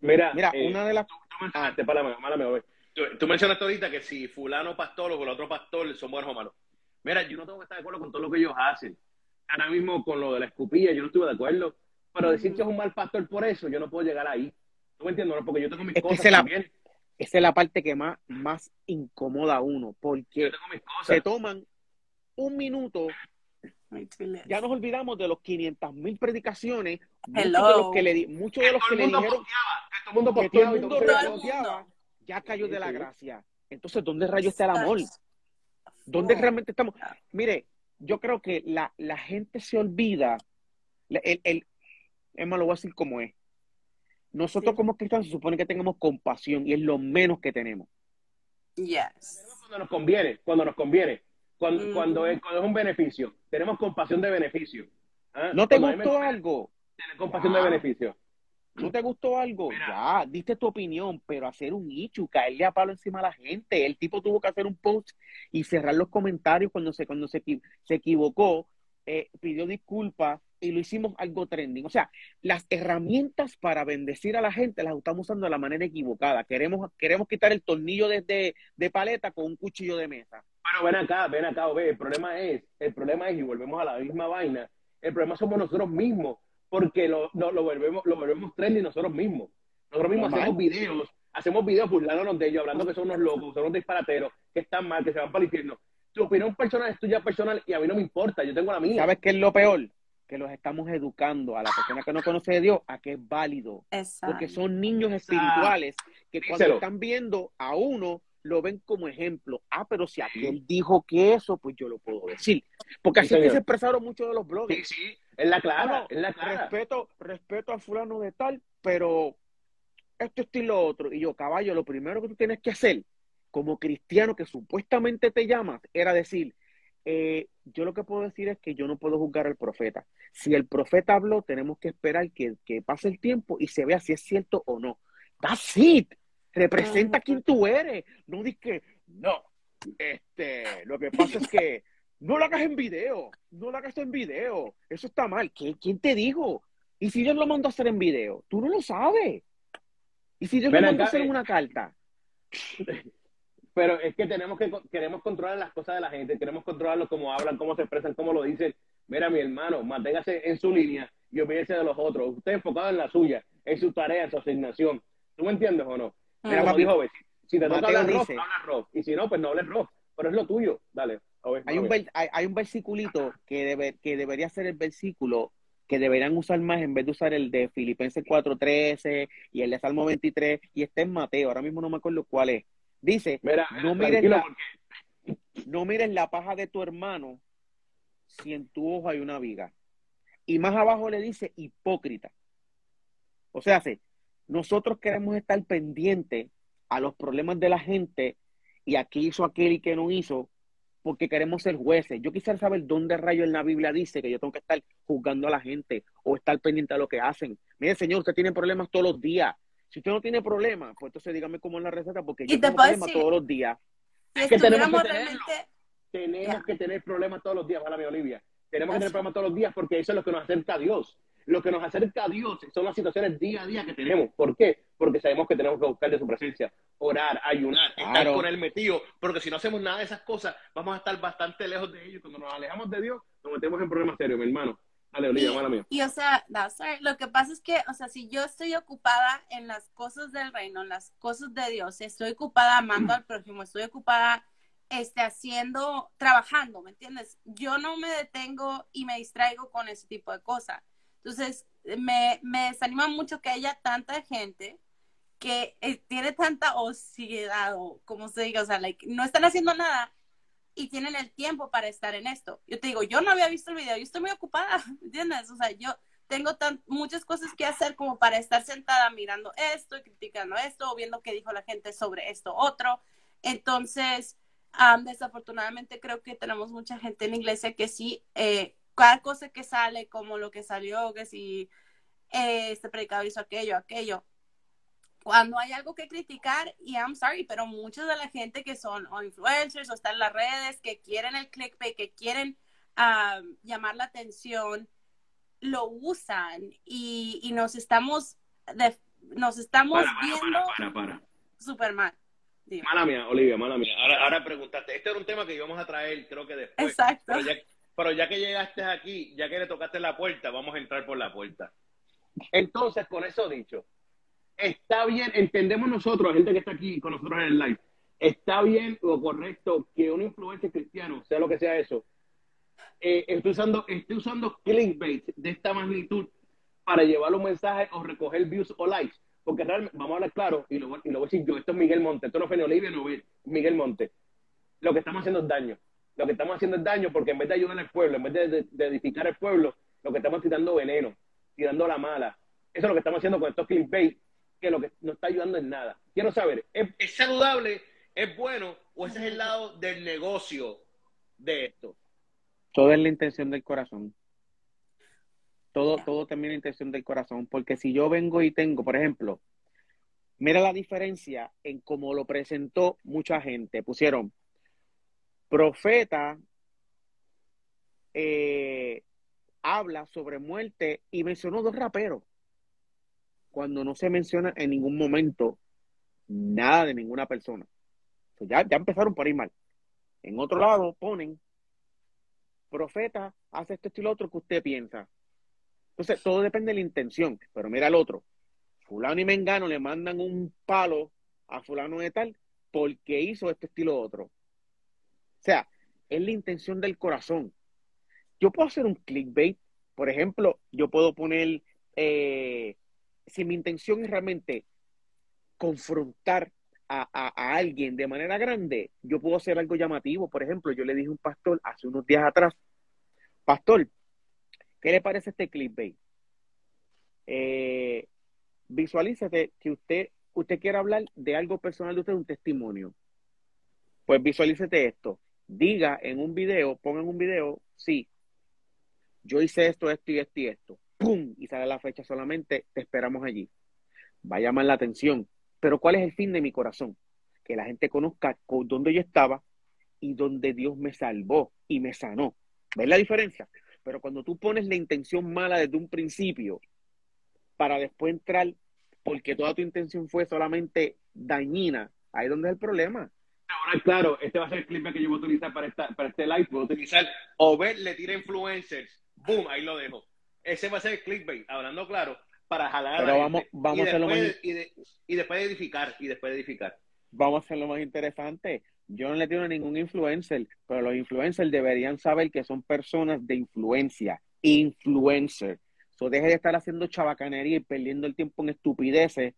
Mira, Mira, eh, una de las. tú mencionaste, párame, málame, güey. Tú, tú mencionaste ahorita que si fulano pastor o el otro pastor son buenos o malos. Mira, yo no tengo que estar de acuerdo con todo lo que ellos hacen. Ahora mismo con lo de la escupilla, yo no estuve de acuerdo. Pero decir que es un mal pastor por eso, yo no puedo llegar ahí. ¿Tú me entiendes? no? Porque yo tengo mis Es que la-. Esa es la parte que más, más incomoda a uno, porque Yo tengo mis cosas. se toman un minuto, ya nos olvidamos de los 500 mil predicaciones, muchos Hello. de los que le, di- muchos de los que le dijeron que todo el mundo posteaba ya cayó de la gracia. Entonces, ¿dónde rayos está el amor? ¿Dónde realmente estamos? Mire, yo creo que la, la gente se olvida, el, el, es más, lo voy a decir como es. Nosotros Sí. como cristianos se supone que tengamos compasión y es lo menos que tenemos. Yes. cuando nos conviene, cuando nos conviene, cuando, Mm. cuando, es, cuando es un beneficio. Tenemos compasión de beneficio. ¿Ah? ¿No te Cuando me gustó algo? Tener compasión de beneficio. ¿No te gustó algo? Mira. Ya, diste tu opinión, pero hacer un ichu, caerle a palo encima a la gente. El tipo tuvo que hacer un post y cerrar los comentarios cuando se, cuando se, se equivocó, eh, pidió disculpas y lo hicimos algo trending. O sea, las herramientas para bendecir a la gente las estamos usando de la manera equivocada. Queremos, queremos quitar el tornillo desde de paleta con un cuchillo de mesa. Pero ven acá, ven acá, ve, el problema es, el problema es, y volvemos a la misma vaina, el problema somos nosotros mismos, porque lo, lo, lo volvemos, lo volvemos trendy nosotros mismos. Nosotros mismos hacemos videos, hacemos videos burlándonos de ellos, hablando que son unos locos, son unos disparateros, que están mal, que se van para el infierno. Tu opinión personal es tuya personal y a mí no me importa, yo tengo la mía. ¿Sabes qué es lo peor? Que los estamos educando a la persona que no conoce de Dios a que es válido. Exacto. porque son niños espirituales que cuando Díselo. están viendo a uno lo ven como ejemplo. Ah, pero si aquel dijo que eso, pues yo lo puedo decir. Porque Sí, así que señor. se expresaron muchos de los Sí, bloggers. sí, es la clara, no, es la clara. Respeto, respeto a fulano de tal, pero esto, esto y lo otro. Y yo, caballo, lo primero que tú tienes que hacer como cristiano que supuestamente te llamas era decir, eh, yo lo que puedo decir es que yo no puedo juzgar al profeta. Si el profeta habló, tenemos que esperar que, que pase el tiempo y se vea si es cierto o no. That's it. Representa quién tú eres. No digas que, no, este, lo que pasa es que no lo hagas en video, no lo hagas en video. Eso está mal. ¿Qué- ¿Quién te dijo? ¿Y si Dios lo mandó a hacer en video? Tú no lo sabes. ¿Y si Dios Ven lo mandó a hacer en eh. una carta? Pero es que tenemos que queremos controlar las cosas de la gente, queremos controlarlo cómo hablan, cómo se expresan, cómo lo dicen. Mira, mi hermano, manténgase en su línea y olvídese de los otros. Usted enfocado en la suya, en su tarea, en su asignación. ¿Tú me entiendes o no? Mira, como dijo Ove, si, te toca hablar rock, habla rock. Y si no, pues no hables rock. Pero es lo tuyo. Dale. Hay un, ver- hay, hay un versiculito que, debe, que debería ser el versículo que deberían usar más en vez de usar el de Filipenses 4.13 y el de Salmo 23 y está en Mateo, ahora mismo no me acuerdo cuál es. Dice, Mira, no mires la- porque no mires la paja de tu hermano si en tu ojo hay una viga. Y más abajo le dice hipócrita. O sea, sí, nosotros queremos estar pendientes a los problemas de la gente y a qué hizo aquel y qué no hizo, porque queremos ser jueces. Yo quisiera saber dónde rayo en la Biblia dice que yo tengo que estar juzgando a la gente o estar pendiente a lo que hacen. Mire, señor, usted tiene problemas todos los días. Si usted no tiene problemas, pues entonces dígame cómo es la receta, porque yo tengo problemas todos los días. Si Es que tenemos que tenerlo. realmente, tenemos Ya. que tener problemas todos los días, para mi Olivia. Tenemos que Eso. tener problemas todos los días porque eso es lo que nos acerca a Dios. Lo que nos acerca a Dios son las situaciones día a día que tenemos. ¿Por qué? Porque sabemos que tenemos que buscar de su presencia, orar, ayunar, estar con él metido. Porque si no hacemos nada de esas cosas, vamos a estar bastante lejos de ellos. Cuando nos alejamos de Dios, nos metemos en problemas serios, mi hermano. Dale, Olivia, Y- mala mía. Y o sea, that's right. lo que pasa es que, o sea, si yo estoy ocupada en las cosas del reino, en las cosas de Dios, estoy ocupada amando al prójimo, estoy ocupada este, haciendo, trabajando, ¿me entiendes? Yo no me detengo y me distraigo con ese tipo de cosas. Entonces, me, me desanima mucho que haya tanta gente que eh, tiene tanta osidad o como se diga, o sea, like, no están haciendo nada y tienen el tiempo para estar en esto. Yo te digo, yo no había visto el video, yo estoy muy ocupada, ¿entiendes? O sea, yo tengo tan, muchas cosas que hacer como para estar sentada mirando esto y criticando esto o viendo qué dijo la gente sobre esto otro. Entonces, desafortunadamente creo que tenemos mucha gente en la iglesia que sí, eh, cada cosa que sale, como lo que salió, que si eh, este predicador hizo aquello, aquello, cuando hay algo que criticar, y I'm sorry, pero mucha de la gente que son o influencers o están en las redes, que quieren el clickbait, que quieren llamar la atención, lo usan y, y nos estamos, nos estamos viendo para, super mal. Mala mía, Olivia, mala mía. Ahora, ahora preguntaste, este era un tema que íbamos a traer, creo que después. Exacto. Pero ya, pero ya que llegaste aquí, ya que le tocaste la puerta, vamos a entrar por la puerta. Entonces, con eso dicho, está bien, entendemos nosotros, la gente que está aquí con nosotros en el live, está bien o correcto que un influencer cristiano, sea lo que sea eso, eh, esté usando, esté usando clickbait de esta magnitud para llevar un mensaje o recoger views o likes. Porque realmente, vamos a hablar claro, y lo, y lo voy a decir yo, esto es Miguel Monte, esto no fue ni Olivia no Miguel Monte. Lo que estamos haciendo es daño. Lo que estamos haciendo es daño porque en vez de ayudar al pueblo, en vez de, de edificar al pueblo, lo que estamos tirando veneno, tirando la mala. Eso es lo que estamos haciendo con estos clickbait que lo que no está ayudando en nada. Quiero saber, ¿es, saludable, es bueno o ese es el lado del negocio de esto? Todo es la intención del corazón. Todo, todo también la intención del corazón. Porque si yo vengo y tengo, por ejemplo, mira la diferencia en cómo lo presentó mucha gente. Pusieron profeta eh, habla sobre muerte y mencionó dos raperos cuando no se menciona en ningún momento nada de ninguna persona. ya, ya empezaron por ahí mal. En otro lado ponen, profeta, hace esto, y lo otro que usted piensa. Entonces, todo depende de la intención. Pero mira el otro. Fulano y Mengano le mandan un palo a fulano de tal porque hizo este estilo otro. O sea, es la intención del corazón. Yo puedo hacer un clickbait. Por ejemplo, yo puedo poner eh, si mi intención es realmente confrontar a, alguien de manera grande, yo puedo hacer algo llamativo. Por ejemplo, yo le dije a un pastor hace unos días atrás, pastor, ¿qué le parece este clickbait? Eh, visualícese que usted, usted quiere hablar de algo personal de usted, un testimonio. Pues visualícete esto. Diga en un video, ponga en un video, sí, yo hice esto, esto y esto y esto. ¡Pum! y sale la fecha solamente, te esperamos allí. Va a llamar la atención. Pero ¿cuál es el fin de mi corazón? Que la gente conozca dónde yo estaba y dónde Dios me salvó y me sanó. ¿Ves la diferencia? Pero cuando tú pones la intención mala desde un principio para después entrar porque toda tu intención fue solamente dañina, ahí es donde es el problema. Ahora, claro, este va a ser el clip que yo voy a utilizar para, esta, para este live. Puedo utilizar o ver, le tira influencers. Boom, ahí lo dejo ese va a ser el clickbait, hablando claro, para jalar Pero vamos, vamos a hacerlo más... y, después de edificar, y después de edificar. Vamos a hacerlo más interesante. Yo no le tiro a ningún influencer, pero los influencers deberían saber que son personas de influencia, influencer. So, deje de estar haciendo chabacanería y perdiendo el tiempo en estupideces.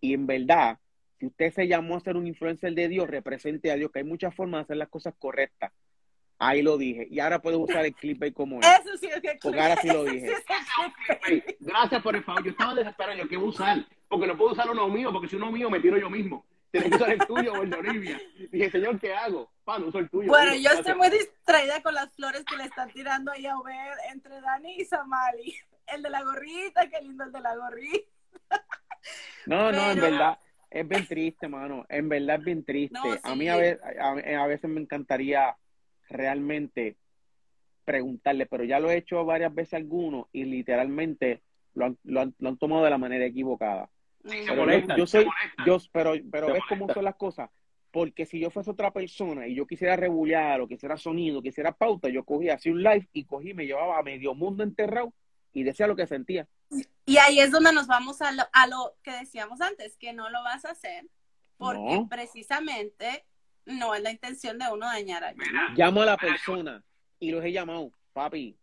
Y en verdad, si usted se llamó a ser un influencer de Dios, represente a Dios, que hay muchas formas de hacer las cosas correctas. Ahí lo dije. Y ahora puedo usar el clip como es. Eso sí es que Porque ahora sí lo dije. Gracias por el favor. Yo estaba desesperado. Yo, ¿qué voy a usar? Porque no puedo usar uno mío, porque si uno mío me tiro yo mismo. Tienes que usar el tuyo o el de Olivia. Dije, señor, ¿qué hago? Pa, no uso el tuyo. Bueno, yo estoy muy distraída con las flores que le están tirando ahí a ver entre Dani y Samali. El de la gorrita, qué lindo el de la gorrita. No, no, en verdad es bien triste, mano. En verdad es bien triste. A mí a, a veces me encantaría realmente preguntarle, pero ya lo he hecho varias veces algunos y literalmente lo han, lo han, tomado de la manera equivocada. pero yo, soy, yo, pero, pero ves cómo son las cosas. Porque si yo fuese otra persona y yo quisiera regular o quisiera sonido, quisiera pauta, yo cogía así un live y cogí, me llevaba a medio mundo enterrado y decía lo que sentía. Y ahí es donde nos vamos a lo, a lo que decíamos antes, que no lo vas a hacer porque precisamente no es la intención de uno dañar a alguien. Llamo a la persona y los he llamado, papi,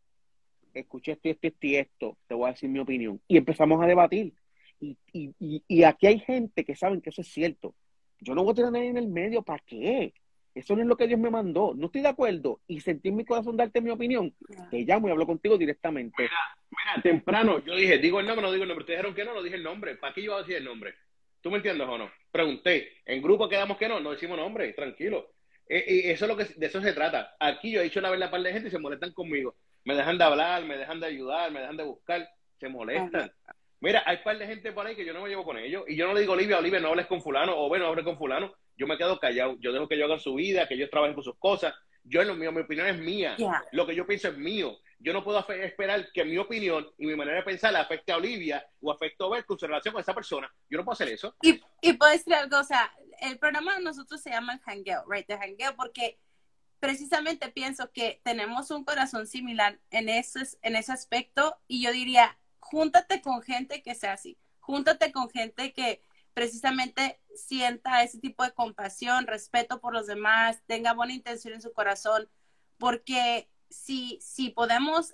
escuché esto, esto, esto y esto, te voy a decir mi opinión. Y empezamos a debatir. Y, y, y, y aquí hay gente que saben que eso es cierto. Yo no voy a tener a nadie en el medio, ¿para qué? Eso no es lo que Dios me mandó. No estoy de acuerdo y sentí en mi corazón darte mi opinión. Te llamo y hablo contigo directamente. Mira, temprano yo dije, digo el nombre, no digo el nombre. Ustedes dijeron que no, no dije el nombre. ¿Para qué yo iba a decir el nombre? ¿Tú me entiendes o no? Pregunté. En grupo quedamos que no, no decimos nombre, tranquilo. Eh, y eso es lo que de eso se trata. Aquí yo he dicho la verdad a par de gente y se molestan conmigo. Me dejan de hablar, me dejan de ayudar, me dejan de buscar, se molestan. Mira, hay par de gente por ahí que yo no me llevo con ellos. Y yo no le digo, Olivia, Olivia, no hables con fulano, o bueno, hable con fulano. Yo me quedo callado. Yo dejo que ellos hagan su vida, que ellos trabajen con sus cosas. Yo en lo mío, mi opinión es mía. Yeah. Lo que yo pienso es mío. Yo no puedo esperar que mi opinión y mi manera de pensar afecte a Olivia o afecte a Obed con su relación con esa persona. Yo no puedo hacer eso. Y, y puedo decir algo, o sea, el programa de nosotros se llama el Hangueo, right? The Hangueo, porque precisamente pienso que tenemos un corazón similar en ese, en ese aspecto y yo diría, júntate con gente que sea así, júntate con gente que precisamente sienta ese tipo de compasión, respeto por los demás, tenga buena intención en su corazón, porque si, si podemos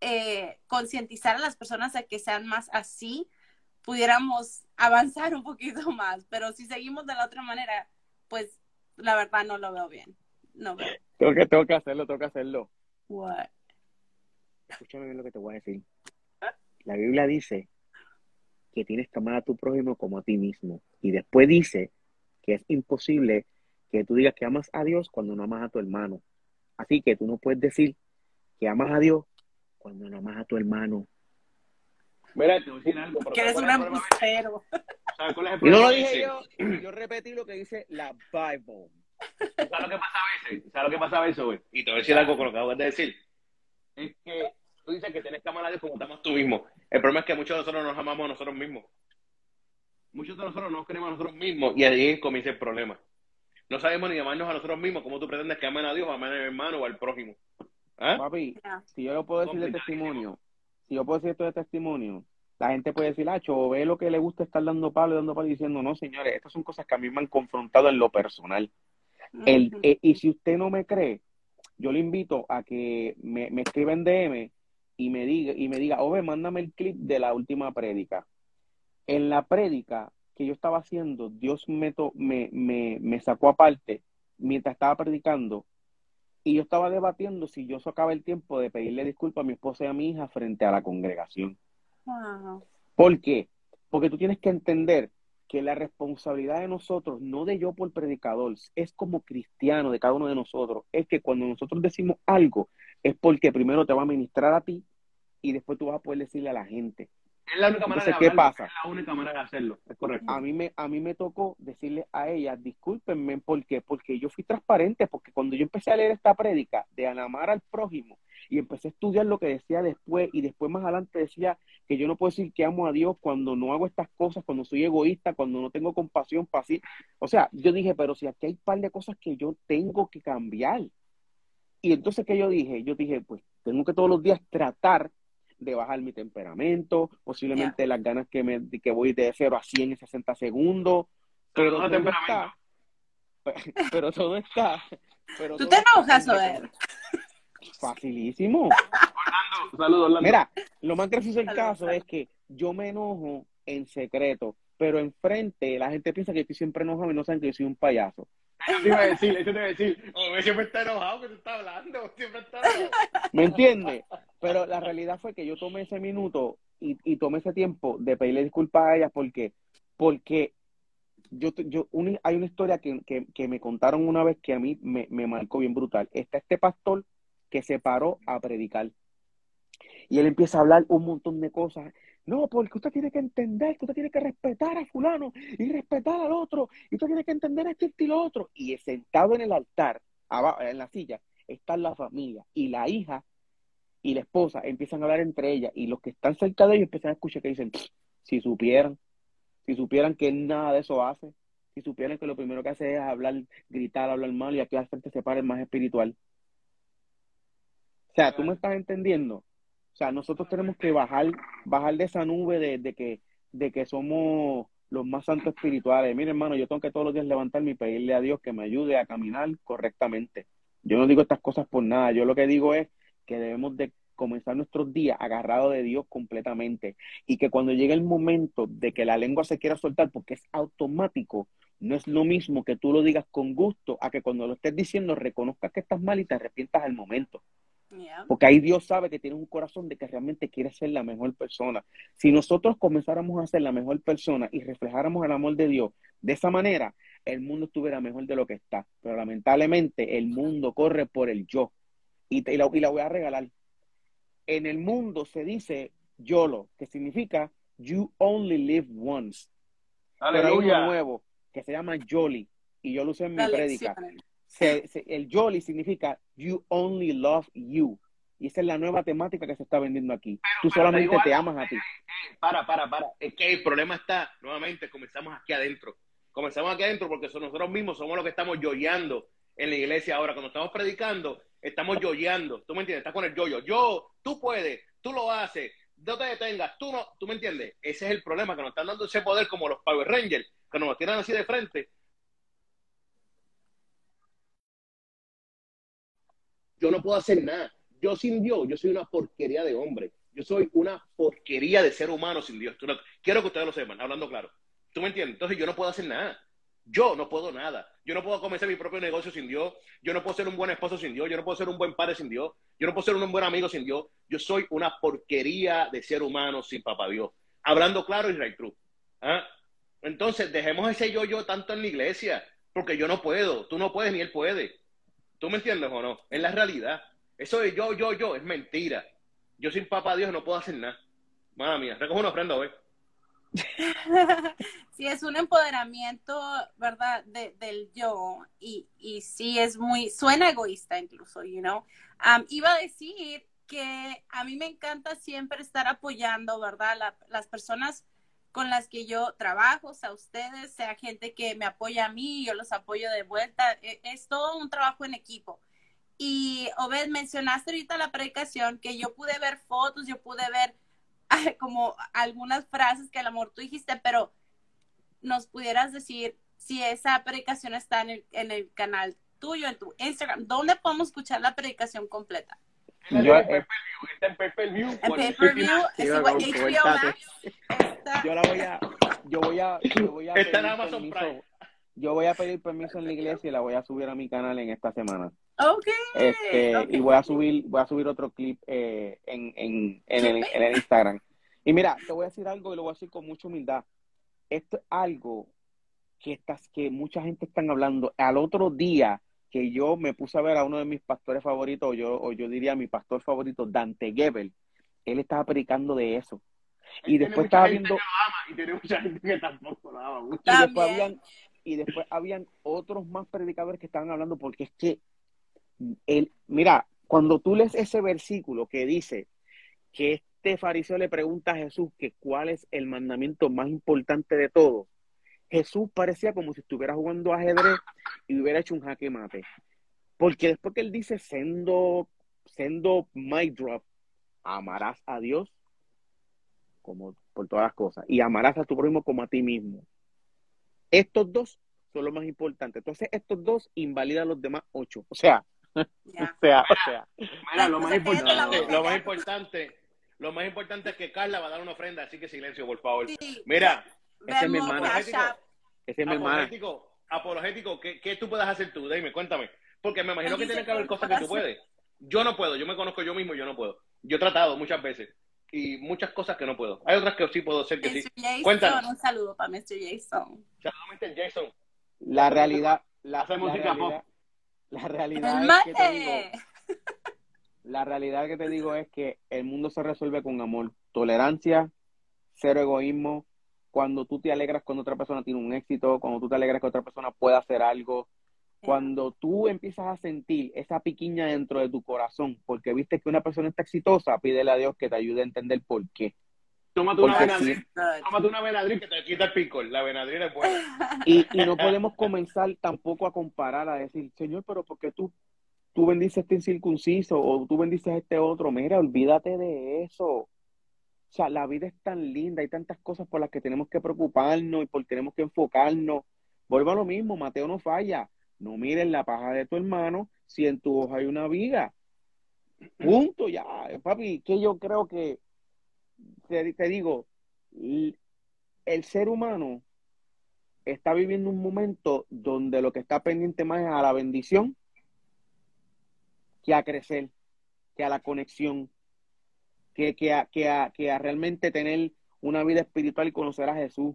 eh, concientizar a las personas a que sean más así, pudiéramos avanzar un poquito más, pero si seguimos de la otra manera, pues la verdad no lo veo bien. No veo. Tengo que, tengo que hacerlo, tengo que hacerlo. What? Escúchame bien lo que te voy a decir. La Biblia dice que tienes que amar a tu prójimo como a ti mismo. Y después dice que es imposible que tú digas que amas a Dios cuando no amas a tu hermano. Así que tú no puedes decir que amas a Dios cuando no amas a tu hermano. Mira, te voy a decir algo. pero Que eres ¿sabes un embustero. ¿Sabes cuál es el Y no problema lo dije yo, yo repetí lo que dice la Bible. ¿Sabes lo que pasa a veces? ¿Sabes lo que pasa a veces, güey? Y te voy a decir algo con lo que acabas de decir. Es que tú dices que tienes que amar a Dios como te amas tú mismo. El problema es que muchos de nosotros nos amamos a nosotros mismos. Muchos de nosotros no nos queremos a nosotros mismos y ahí comienza el problema. No sabemos ni amarnos a nosotros mismos como tú pretendes que amen a Dios, amen al hermano o al prójimo. ¿Ah? Papi, si yo lo puedo decir de testimonio, si yo puedo decir esto de testimonio, la gente puede decir, ah, ve lo que le gusta estar dando palo y dando palo y diciendo, no, señores, estas son cosas que a mí me han confrontado en lo personal. El, eh, y si usted no me cree, yo le invito a que me, me escriba en DM y me diga, y me diga, Ove, mándame el clip de la última prédica. En la prédica que yo estaba haciendo, Dios me, to- me, me, me sacó aparte mientras estaba predicando y yo estaba debatiendo si yo sacaba el tiempo de pedirle disculpas a mi esposa y a mi hija frente a la congregación. Wow. ¿Por qué? Porque tú tienes que entender que la responsabilidad de nosotros, no de yo por predicador, es como cristiano de cada uno de nosotros, es que cuando nosotros decimos algo, es porque primero te va a ministrar a ti y después tú vas a poder decirle a la gente. Es la única manera Entonces, de ¿qué hablarlo, pasa? Es la única manera de hacerlo. Es correcto. A mí me, a mí me tocó decirle a ella, discúlpenme, ¿por qué? Porque yo fui transparente, porque cuando yo empecé a leer esta prédica de amar al prójimo y empecé a estudiar lo que decía después y después más adelante decía que yo no puedo decir que amo a Dios cuando no hago estas cosas, cuando soy egoísta, cuando no tengo compasión para sí. O sea, yo dije, pero si aquí hay un par de cosas que yo tengo que cambiar. Y entonces, ¿qué yo dije? Yo dije, pues tengo que todos los días tratar de bajar mi temperamento, posiblemente las ganas que me que voy de 0 a 100 en 60 segundos, pero No, todo temperamento. está, pero todo está, pero Tú todo te enojas, en- Joel. Facilísimo. Orlando, saludos, Orlando. Mira, lo más gracioso del caso saludos. es que yo me enojo en secreto, pero enfrente la gente piensa que estoy siempre enojado y no saben que yo soy un payaso. Te iba a decir, eso te iba a decir. Siempre está enojado que tú estás hablando. Siempre está. ¿Me entiendes? Pero la realidad fue que yo tomé ese minuto y, y tomé ese tiempo de pedirle disculpas a ellas porque, porque yo, yo hay una historia que, que, que me contaron una vez que a mí me, me marcó bien brutal. Está este pastor que se paró a predicar y él empieza a hablar un montón de cosas. No, porque usted tiene que entender que usted tiene que respetar a fulano y respetar al otro y usted tiene que entender esto y lo otro. Y sentado en el altar, abajo, en la silla, está la familia y la hija y la esposa empiezan a hablar entre ellas y los que están cerca de ellos empiezan a escuchar que dicen, si supieran, si supieran que él nada de eso hace, si supieran que lo primero que hace es hablar, gritar, hablar mal y aquí al frente se para el más espiritual. O sea, tú me estás entendiendo. O sea, nosotros tenemos que bajar, bajar de esa nube de, de que, de que somos los más santos espirituales. Mire, hermano, yo tengo que todos los días levantarme y pedirle a Dios que me ayude a caminar correctamente. Yo no digo estas cosas por nada. Yo lo que digo es que debemos de comenzar nuestros días agarrados de Dios completamente. Y que cuando llegue el momento de que la lengua se quiera soltar, porque es automático, no es lo mismo que tú lo digas con gusto a que cuando lo estés diciendo reconozcas que estás mal y te arrepientas al momento. Porque ahí Dios sabe que tienes un corazón de que realmente quieres ser la mejor persona. Si nosotros comenzáramos a ser la mejor persona y reflejáramos el amor de Dios de esa manera, el mundo estuviera mejor de lo que está. Pero lamentablemente el mundo corre por el yo. Y, te, la, y la voy a regalar. En el mundo se dice YOLO, que significa You Only Live Once. Pero hay uno nuevo que se llama Jolly, y yo lo usé en mi prédica el Jolly significa You only love you. Y esa es la nueva temática que se está vendiendo aquí. Tú solamente te, amas a ti. para, para, para. Es que el problema está, nuevamente, comenzamos aquí adentro. Comenzamos aquí adentro porque nosotros mismos somos los que estamos yoyando en la iglesia ahora. Cuando estamos predicando, estamos yoyando. ¿Tú me entiendes? Estás con el yoyo. Yo, tú puedes, tú lo haces, no te detengas, tú no, tú me entiendes. Ese es el problema, que nos están dando ese poder como los Power Rangers, que nos tiran así de frente yo no puedo hacer nada. Yo sin Dios, yo soy una porquería de hombre. Yo soy una porquería de ser humano sin Dios. quiero que ustedes lo sepan, hablando claro. ¿Tú me entiendes? Entonces yo no puedo hacer nada. Yo no puedo nada. Yo no puedo comenzar mi propio negocio sin Dios. Yo no puedo ser un buen esposo sin Dios. Yo no puedo ser un buen padre sin Dios. Yo no puedo ser un buen amigo sin Dios. Yo soy una porquería de ser humano sin papá Dios. Hablando claro, Israel Cruz. ¿Ah? Entonces, dejemos ese yo-yo tanto en la iglesia, porque yo no puedo. Tú no puedes ni él puede. ¿Tú me entiendes o no? Es la realidad. Eso de yo, yo, yo, es mentira. Yo sin papá Dios no puedo hacer nada. Madre mía, recojo una ofrenda hoy. sí, es un empoderamiento, ¿verdad? del yo. Y, y sí, es muy, suena egoísta incluso, you know. iba a decir que a mí me encanta siempre estar apoyando, ¿verdad? las personas con las que yo trabajo, sea ustedes, sea gente que me apoya a mí, yo los apoyo de vuelta. E, es, todo un trabajo en equipo. Y Obed, mencionaste ahorita la predicación que yo pude ver fotos, yo pude ver como algunas frases que a lo mejor tú dijiste, pero nos pudieras decir si esa predicación está en el canal tuyo, en tu Instagram, ¿dónde podemos escuchar la predicación completa? Yo, está en pay view. En pay-per-view, HBO Max. Yo la voy a, yo voy a, yo voy a Está en Amazon Prime. Yo voy a pedir permiso en la iglesia y la voy a subir a mi canal en esta semana. Okay. Este, y voy a subir, voy a subir otro clip eh, en, en, en, el, en el Instagram. Y mira, te voy a decir algo y lo voy a decir con mucha humildad. Esto es algo que, estás, que mucha gente está hablando. Al otro día que yo me puse a ver a uno de mis pastores favoritos, o yo, o yo diría mi pastor favorito, Dante Gebel, él estaba predicando de eso. Y después estaba viendo... y tiene mucha gente que tampoco lo ama Y después, habían, y después habían otros más predicadores que estaban hablando porque es que, el, mira, cuando tú lees ese versículo que dice que este fariseo le pregunta a Jesús que cuál es el mandamiento más importante de todo, Jesús parecía como si estuviera jugando ajedrez y hubiera hecho un jaque mate. Porque después que él dice, sendo, sendo my drop, amarás a Dios como por todas las cosas y amarás a tu prójimo como a ti mismo. Estos dos son los más importantes. Entonces, estos dos invalidan los demás ocho. O sea, o sea, o sea. Mira, lo más importante, lo más importante, lo más importante es que Carla va a dar una ofrenda, así que silencio, por favor. Mira, esa es mi hermana. Esa es mi hermana. Apologético, ¿qué, ¿qué, tú puedes hacer tú? Dime, cuéntame. Porque me imagino que tiene que haber cosas que tú puedes. Yo no puedo, yo me conozco yo mismo y yo no puedo. Yo he tratado muchas veces y muchas cosas que no puedo. Hay otras que sí puedo hacer que sí. Cuéntanos. Un saludo para Mr. Jason. Saludos, Mr. Jason. La realidad, la, la realidad, la realidad es que te digo, la realidad que te digo es que el mundo se resuelve con amor, tolerancia, cero egoísmo. Cuando tú te alegras cuando otra persona tiene un éxito, cuando tú te alegras que otra persona pueda hacer algo, cuando tú empiezas a sentir esa piquiña dentro de tu corazón, porque viste que una persona está exitosa, pídele a Dios que te ayude a entender por qué. Tómate una Benadryl, tómate una Benadryl que te quita el picor, la Benadryl es buena. Y, y no podemos comenzar tampoco a comparar, a decir, Señor, pero ¿por qué tú, tú bendices este incircunciso o tú bendices este otro? Mira, olvídate de eso. O sea, la vida es tan linda, hay tantas cosas por las que tenemos que preocuparnos y por tenemos que enfocarnos. Vuelvo a lo mismo, Mateo no falla no mires la paja de tu hermano si en tu hoja hay una viga. Punto, ya, papi, que yo creo que, te digo, el ser humano está viviendo un momento donde lo que está pendiente más es a la bendición que a crecer, que a la conexión, que, que, a, que, a, que a realmente tener una vida espiritual y conocer a Jesús.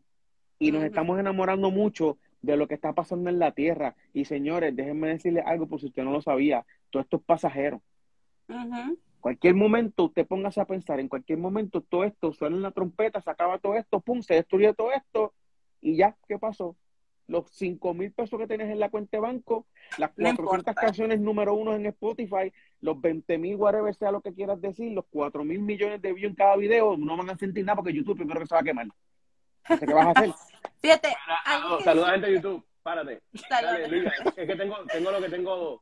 Y nos estamos enamorando mucho de lo que está pasando en la tierra. Y señores, déjenme decirles algo por si usted no lo sabía, todo esto es pasajero. Cualquier momento usted póngase a pensar, en cualquier momento todo esto suena en la trompeta, se acaba todo esto, pum, se destruye todo esto y ya, ¿qué pasó? Los 5 mil pesos que tienes en la cuenta de banco, las 400 canciones número uno en Spotify, los 20 mil, whatever sea lo que quieras decir, los 4 mil millones de views en cada video, no van a sentir nada porque YouTube primero que se va a quemar. ¿Qué vas a hacer? Fíjate. Saluda a gente de YouTube. Párate. Dale, Luis, es que tengo, tengo lo que tengo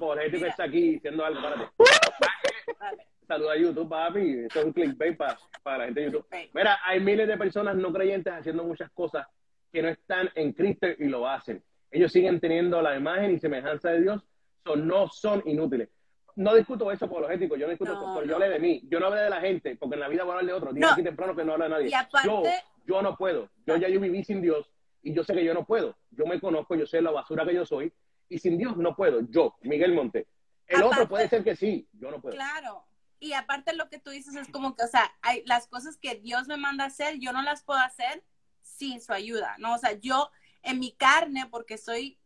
oh, que está aquí diciendo algo. Párate. Saluda a YouTube, papi. Esto es un clickbait para, para la gente de YouTube. Mira, hay miles de personas no creyentes haciendo muchas cosas que no están en Cristo y lo hacen. Ellos siguen teniendo la imagen y semejanza de Dios, son, no son inútiles. No discuto eso por los éticos, yo no discuto no, yo hablé de mí, yo no hablé de la gente, porque en la vida voy a hablar de otro. Dije aquí temprano que no habla de nadie. yo, yo no puedo, yo ya yo viví sin Dios y yo sé que yo no puedo. Yo me conozco, yo sé la basura que yo soy y sin Dios no puedo. Yo, Miguel Monte. El otro puede ser que sí, yo no puedo. Claro. Y aparte lo que tú dices es como que, o sea, hay las cosas que Dios me manda a hacer, yo no las puedo hacer sin su ayuda, ¿no? O sea, yo en mi carne, porque soy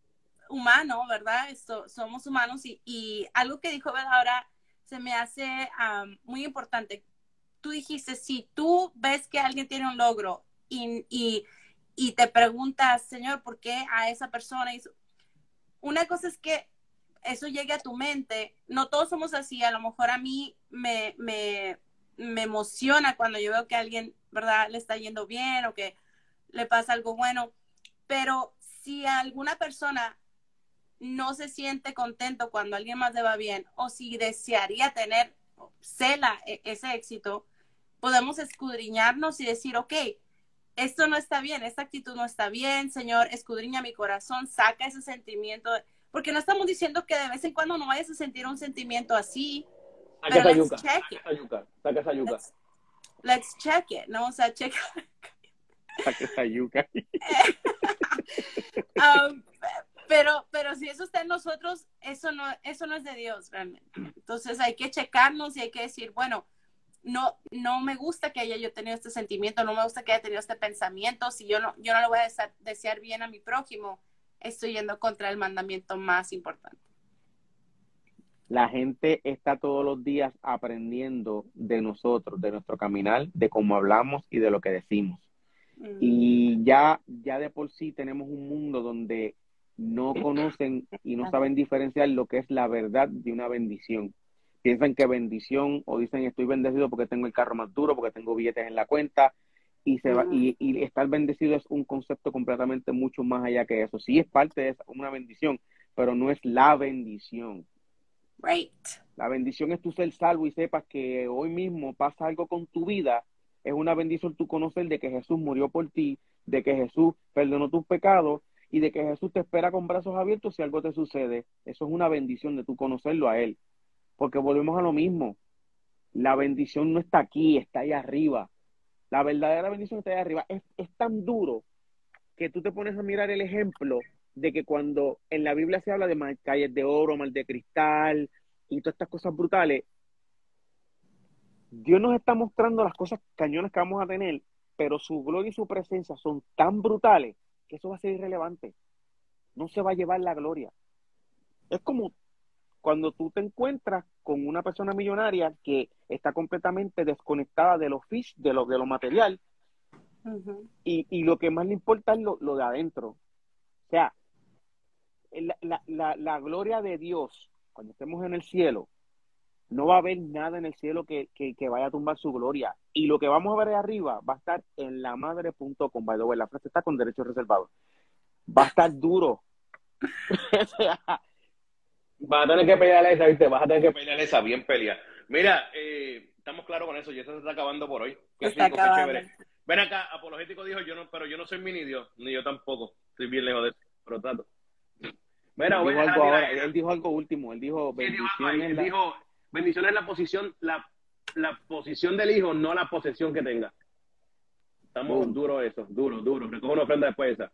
humano, ¿verdad? Esto, somos humanos y, y, algo que dijo ahora se me hace muy importante. Tú dijiste, si tú ves que alguien tiene un logro y, y, y te preguntas, Señor, ¿por qué a esa persona? Una cosa es que eso llegue a tu mente. No todos somos así. A lo mejor a mí me, me, me emociona cuando yo veo que alguien, ¿verdad?, le está yendo bien o que le pasa algo bueno. Pero si alguna persona no se siente contento cuando alguien más le va bien o si desearía tener, cela e, ese éxito, podemos escudriñarnos y decir, ok, esto no está bien, esta actitud no está bien, Señor, escudriña mi corazón, saca ese sentimiento, porque no estamos diciendo que de vez en cuando no vayas a sentir un sentimiento así. Saca esa yuca, saca esa yuca, saca esa yuca. Let's, check it, ¿no? O sea, check. Saca esa yuca. um, pero, pero si eso está en nosotros, eso no, eso no es de Dios realmente. Entonces hay que checarnos y hay que decir, bueno, no, no me gusta que haya yo tenido este sentimiento, no me gusta que haya tenido este pensamiento, si yo no, yo no le voy a desear, bien a mi prójimo, estoy yendo contra el mandamiento más importante. La gente está todos los días aprendiendo de nosotros, de nuestro caminar, de cómo hablamos y de lo que decimos. Mm. Y ya, ya de por sí tenemos un mundo donde no conocen y no saben diferenciar lo que es la verdad de una bendición piensan que bendición o dicen estoy bendecido porque tengo el carro más duro, porque tengo billetes en la cuenta y se va, y, estar bendecido es un concepto completamente mucho más allá que eso. Sí es parte de una bendición, pero no es la bendición. Right. La bendición es tu ser salvo y sepas que hoy mismo pasa algo con tu vida. Es una bendición tú conocer de que Jesús murió por ti, de que Jesús perdonó tus pecados y de que Jesús te espera con brazos abiertos si algo te sucede. Eso es una bendición de tú conocerlo a Él porque volvemos a lo mismo. La bendición no está aquí, está ahí arriba. La verdadera bendición está ahí arriba. Es, tan duro que tú te pones a mirar el ejemplo de que cuando en la Biblia se habla de calles de oro, mal de cristal y todas estas cosas brutales, Dios nos está mostrando las cosas cañonas que vamos a tener, pero su gloria y su presencia son tan brutales que eso va a ser irrelevante. No se va a llevar la gloria. Es como cuando tú te encuentras con una persona millonaria que está completamente desconectada de los fish, de lo, de lo material, y, y, lo que más le importa es lo, de adentro. O sea, la, la, la, gloria de Dios, cuando estemos en el cielo, no va a haber nada en el cielo que, que, que, vaya a tumbar su gloria. Y lo que vamos a ver ahí arriba va a estar en la madre.com. By the way, la frase está con derechos reservados. Va a estar duro. Vas a tener que pelear esa, ¿viste? Vas a tener que pelear esa bien pelea. Mira, eh, estamos claros con eso y eso se está acabando por hoy. Qué está. Ven acá, Apologético dijo, yo no, pero yo no soy mini Dios, ni yo tampoco. Estoy bien lejos de eso, pero trato. Mira, él, dijo algo ahora, él dijo algo último, él dijo, él dijo, él dijo bendición es la posición, la, la posición del hijo, no la posesión que tenga. Estamos Boom. duros eso, duro, duro. Recojo una ofrenda después de esa.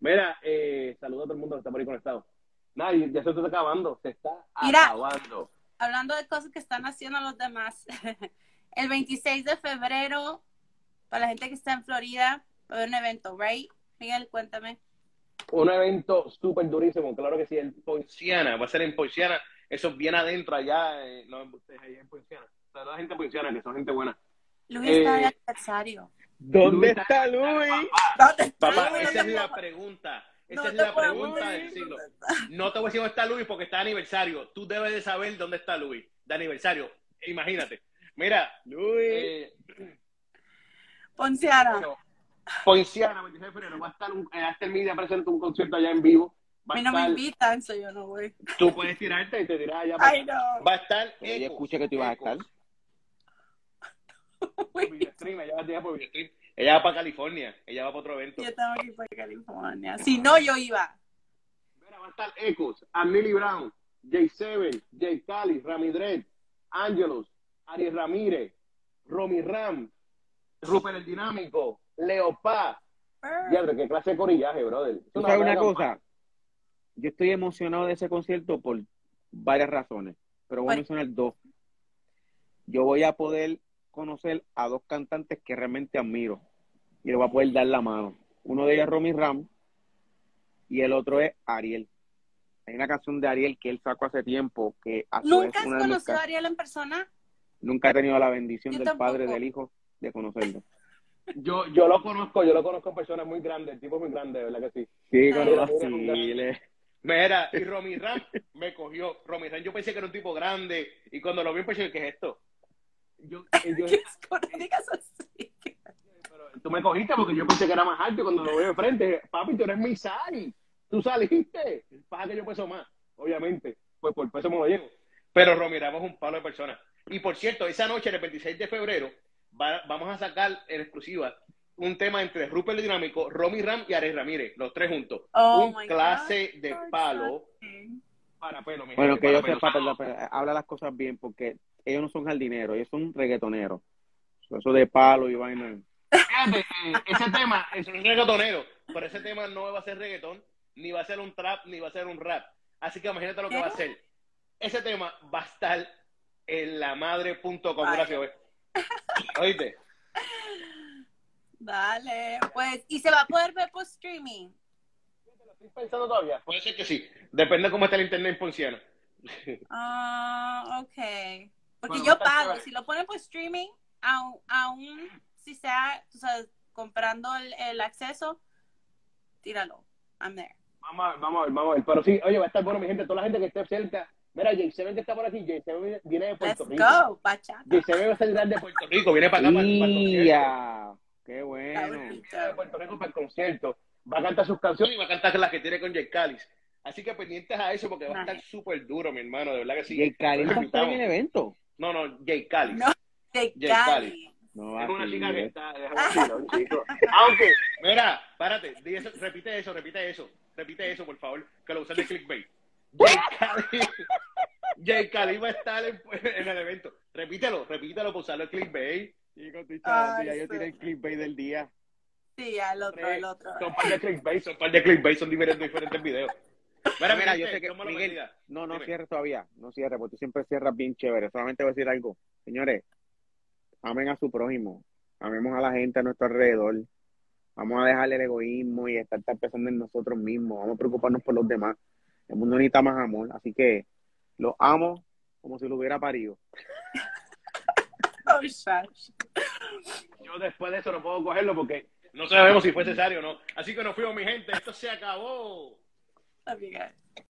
Mira, eh, saludos a todo el mundo que está por ahí conectado. Nada, y ya se está acabando, se está Mira. acabando. Hablando de cosas que están haciendo los demás. El 26 de febrero, para la gente que está en Florida, va a haber un evento, ¿right? Miguel, cuéntame. Un evento súper durísimo, claro que sí, en Poinciana, va a ser en Poinciana, eso bien adentro allá, eh, no en allá en Poinciana. Saludos a la gente de Poinciana, que son gente buena. Luis está de Eh, aniversario. ¿Dónde Luis está Luis? ¿Dónde está Papá, Luis? esa es la pregunta. Esa no es la pregunta del siglo. No te voy a decir dónde está Luis porque está de aniversario. Tú debes de saber dónde está Luis de aniversario. Imagínate. Mira, Luis. eh, Ponciana. bueno, Poinciana, 26 de febrero, va a estar un, eh, After Media presenta un concierto allá en vivo. A mí no me estar, invitan, so yo no voy. tú puedes tirarte y te tiras allá. Ay, no. Va a estar Ella escucha que tú ibas a estar. por videostream, ella va a tirar por videostream. Ella va para California, ella va para otro evento. Yo que ir para California. Si no, yo iba. Mira, va a estar Ecos, Millie Brown, J7, J. Cali, Rami Dredd, Angelus, Ariel Ramírez, Romy Ram, Rupert el Dinámico, Leopá. Diablo, qué clase de corillaje, brother. ¿Tú sabes una cosa? Yo estoy emocionado de ese concierto por varias razones, pero voy a mencionar dos. Yo voy a poder conocer a dos cantantes que realmente admiro y le voy a poder dar la mano. Uno de ellos es Romy Ram y el otro es Ariel. Hay una canción de Ariel que él sacó hace tiempo que ¿Nunca has conocido a Ariel en persona? nunca he tenido la bendición Yo del tampoco. padre del hijo de conocerlo. Yo, yo lo conozco, yo lo conozco en personas muy grandes, el tipo es muy grande, ¿verdad que sí? Sí, con con los vaciles. Mira, y Romy Ram me cogió. Romy Ram, yo pensé que era un tipo grande, y cuando lo vi, pensé, ¿qué es esto? Yo, yo, ¿Qué es con- no digas así? pero tú me cogiste porque yo pensé que era más alto cuando lo veo de frente, papi, tú eres mi Sari, tú saliste. Pasa que yo peso más, obviamente, pues por peso me lo llevo. Pero Romy Ram es un palo de persona. Y por cierto, esa noche, el 26 de febrero, va- vamos a sacar en exclusiva un tema entre Rupert el Dinámico, Romy Ram y Ares Ramírez, los tres juntos. Oh un clase God, de palo para pelo. mi Bueno, gente, que yo para sepa, perdón, pero habla las cosas bien, porque ellos no son jardineros, ellos son reggaetoneros. Eso de palo y vaina. Fíjate, eh, ese tema es un reggaetonero, pero ese tema no va a ser reggaetón, ni va a ser un trap, ni va a ser un rap. Así que imagínate lo que ¿Qué? va a ser. Ese tema va a estar en lamadre.com. Gracias, güey. ¿Oíste? Dale, pues, y se va a poder ver por streaming. Estoy pensando todavía. Puede ser que sí. Depende cómo está el internet en Ponciana. Ah, ok. Porque Bueno, yo pago, si lo ponen por streaming, aún, aún si sea, tú sabes, comprando el, el acceso, tíralo. I'm there. Vamos a ver, vamos a ver, vamos a ver. Pero sí, oye, va a estar bueno, mi gente. Toda la gente que esté cerca. Mira, J7 que está por aquí. J7 viene de Let's Puerto Rico. go, bachata. J7 va a salir de Puerto Rico. Viene para acá para, para el concierto. ¡Ya! ¡Qué Está bueno! de Puerto Rico para el concierto. Va a cantar sus canciones y va a cantar las que tiene con Jay Callis. Así que pendientes a eso porque va a estar súper duro, mi hermano. De verdad que sí. ¿Y el Cali Los va a estar en el evento? No, no, Jay Callis. No, Jay Cali. No, Es una chica que está. chico. Aunque, mira, párate, eso, repite eso, repite eso, repite eso, por favor, que lo usen de clickbait. Jay Cali, Jay Cali va a estar en, en el evento. Repítelo, repítelo por usarlo de clickbait. Chico, estoy chavando, Ay, ya yo tiré el clickbait del día. Sí, el otro, el otro. Son par de clickbait, son par de clickbait, son diferentes, diferentes videos. Mira, Mira, yo sé que- Miguel. No, no cierres todavía, no cierres, porque tú siempre cierras bien chévere. Solamente voy a decir algo. Señores, amen a su prójimo, amemos a la gente a nuestro alrededor. Vamos a dejar el egoísmo y estar tan pensando en nosotros mismos. Vamos a preocuparnos por los demás. El mundo necesita más amor, así que los amo como si lo hubiera parido. Yo después de eso no puedo cogerlo porque no sabemos si fue cesárea o no. Así que nos fuimos, mi gente. Esto se acabó. Guys.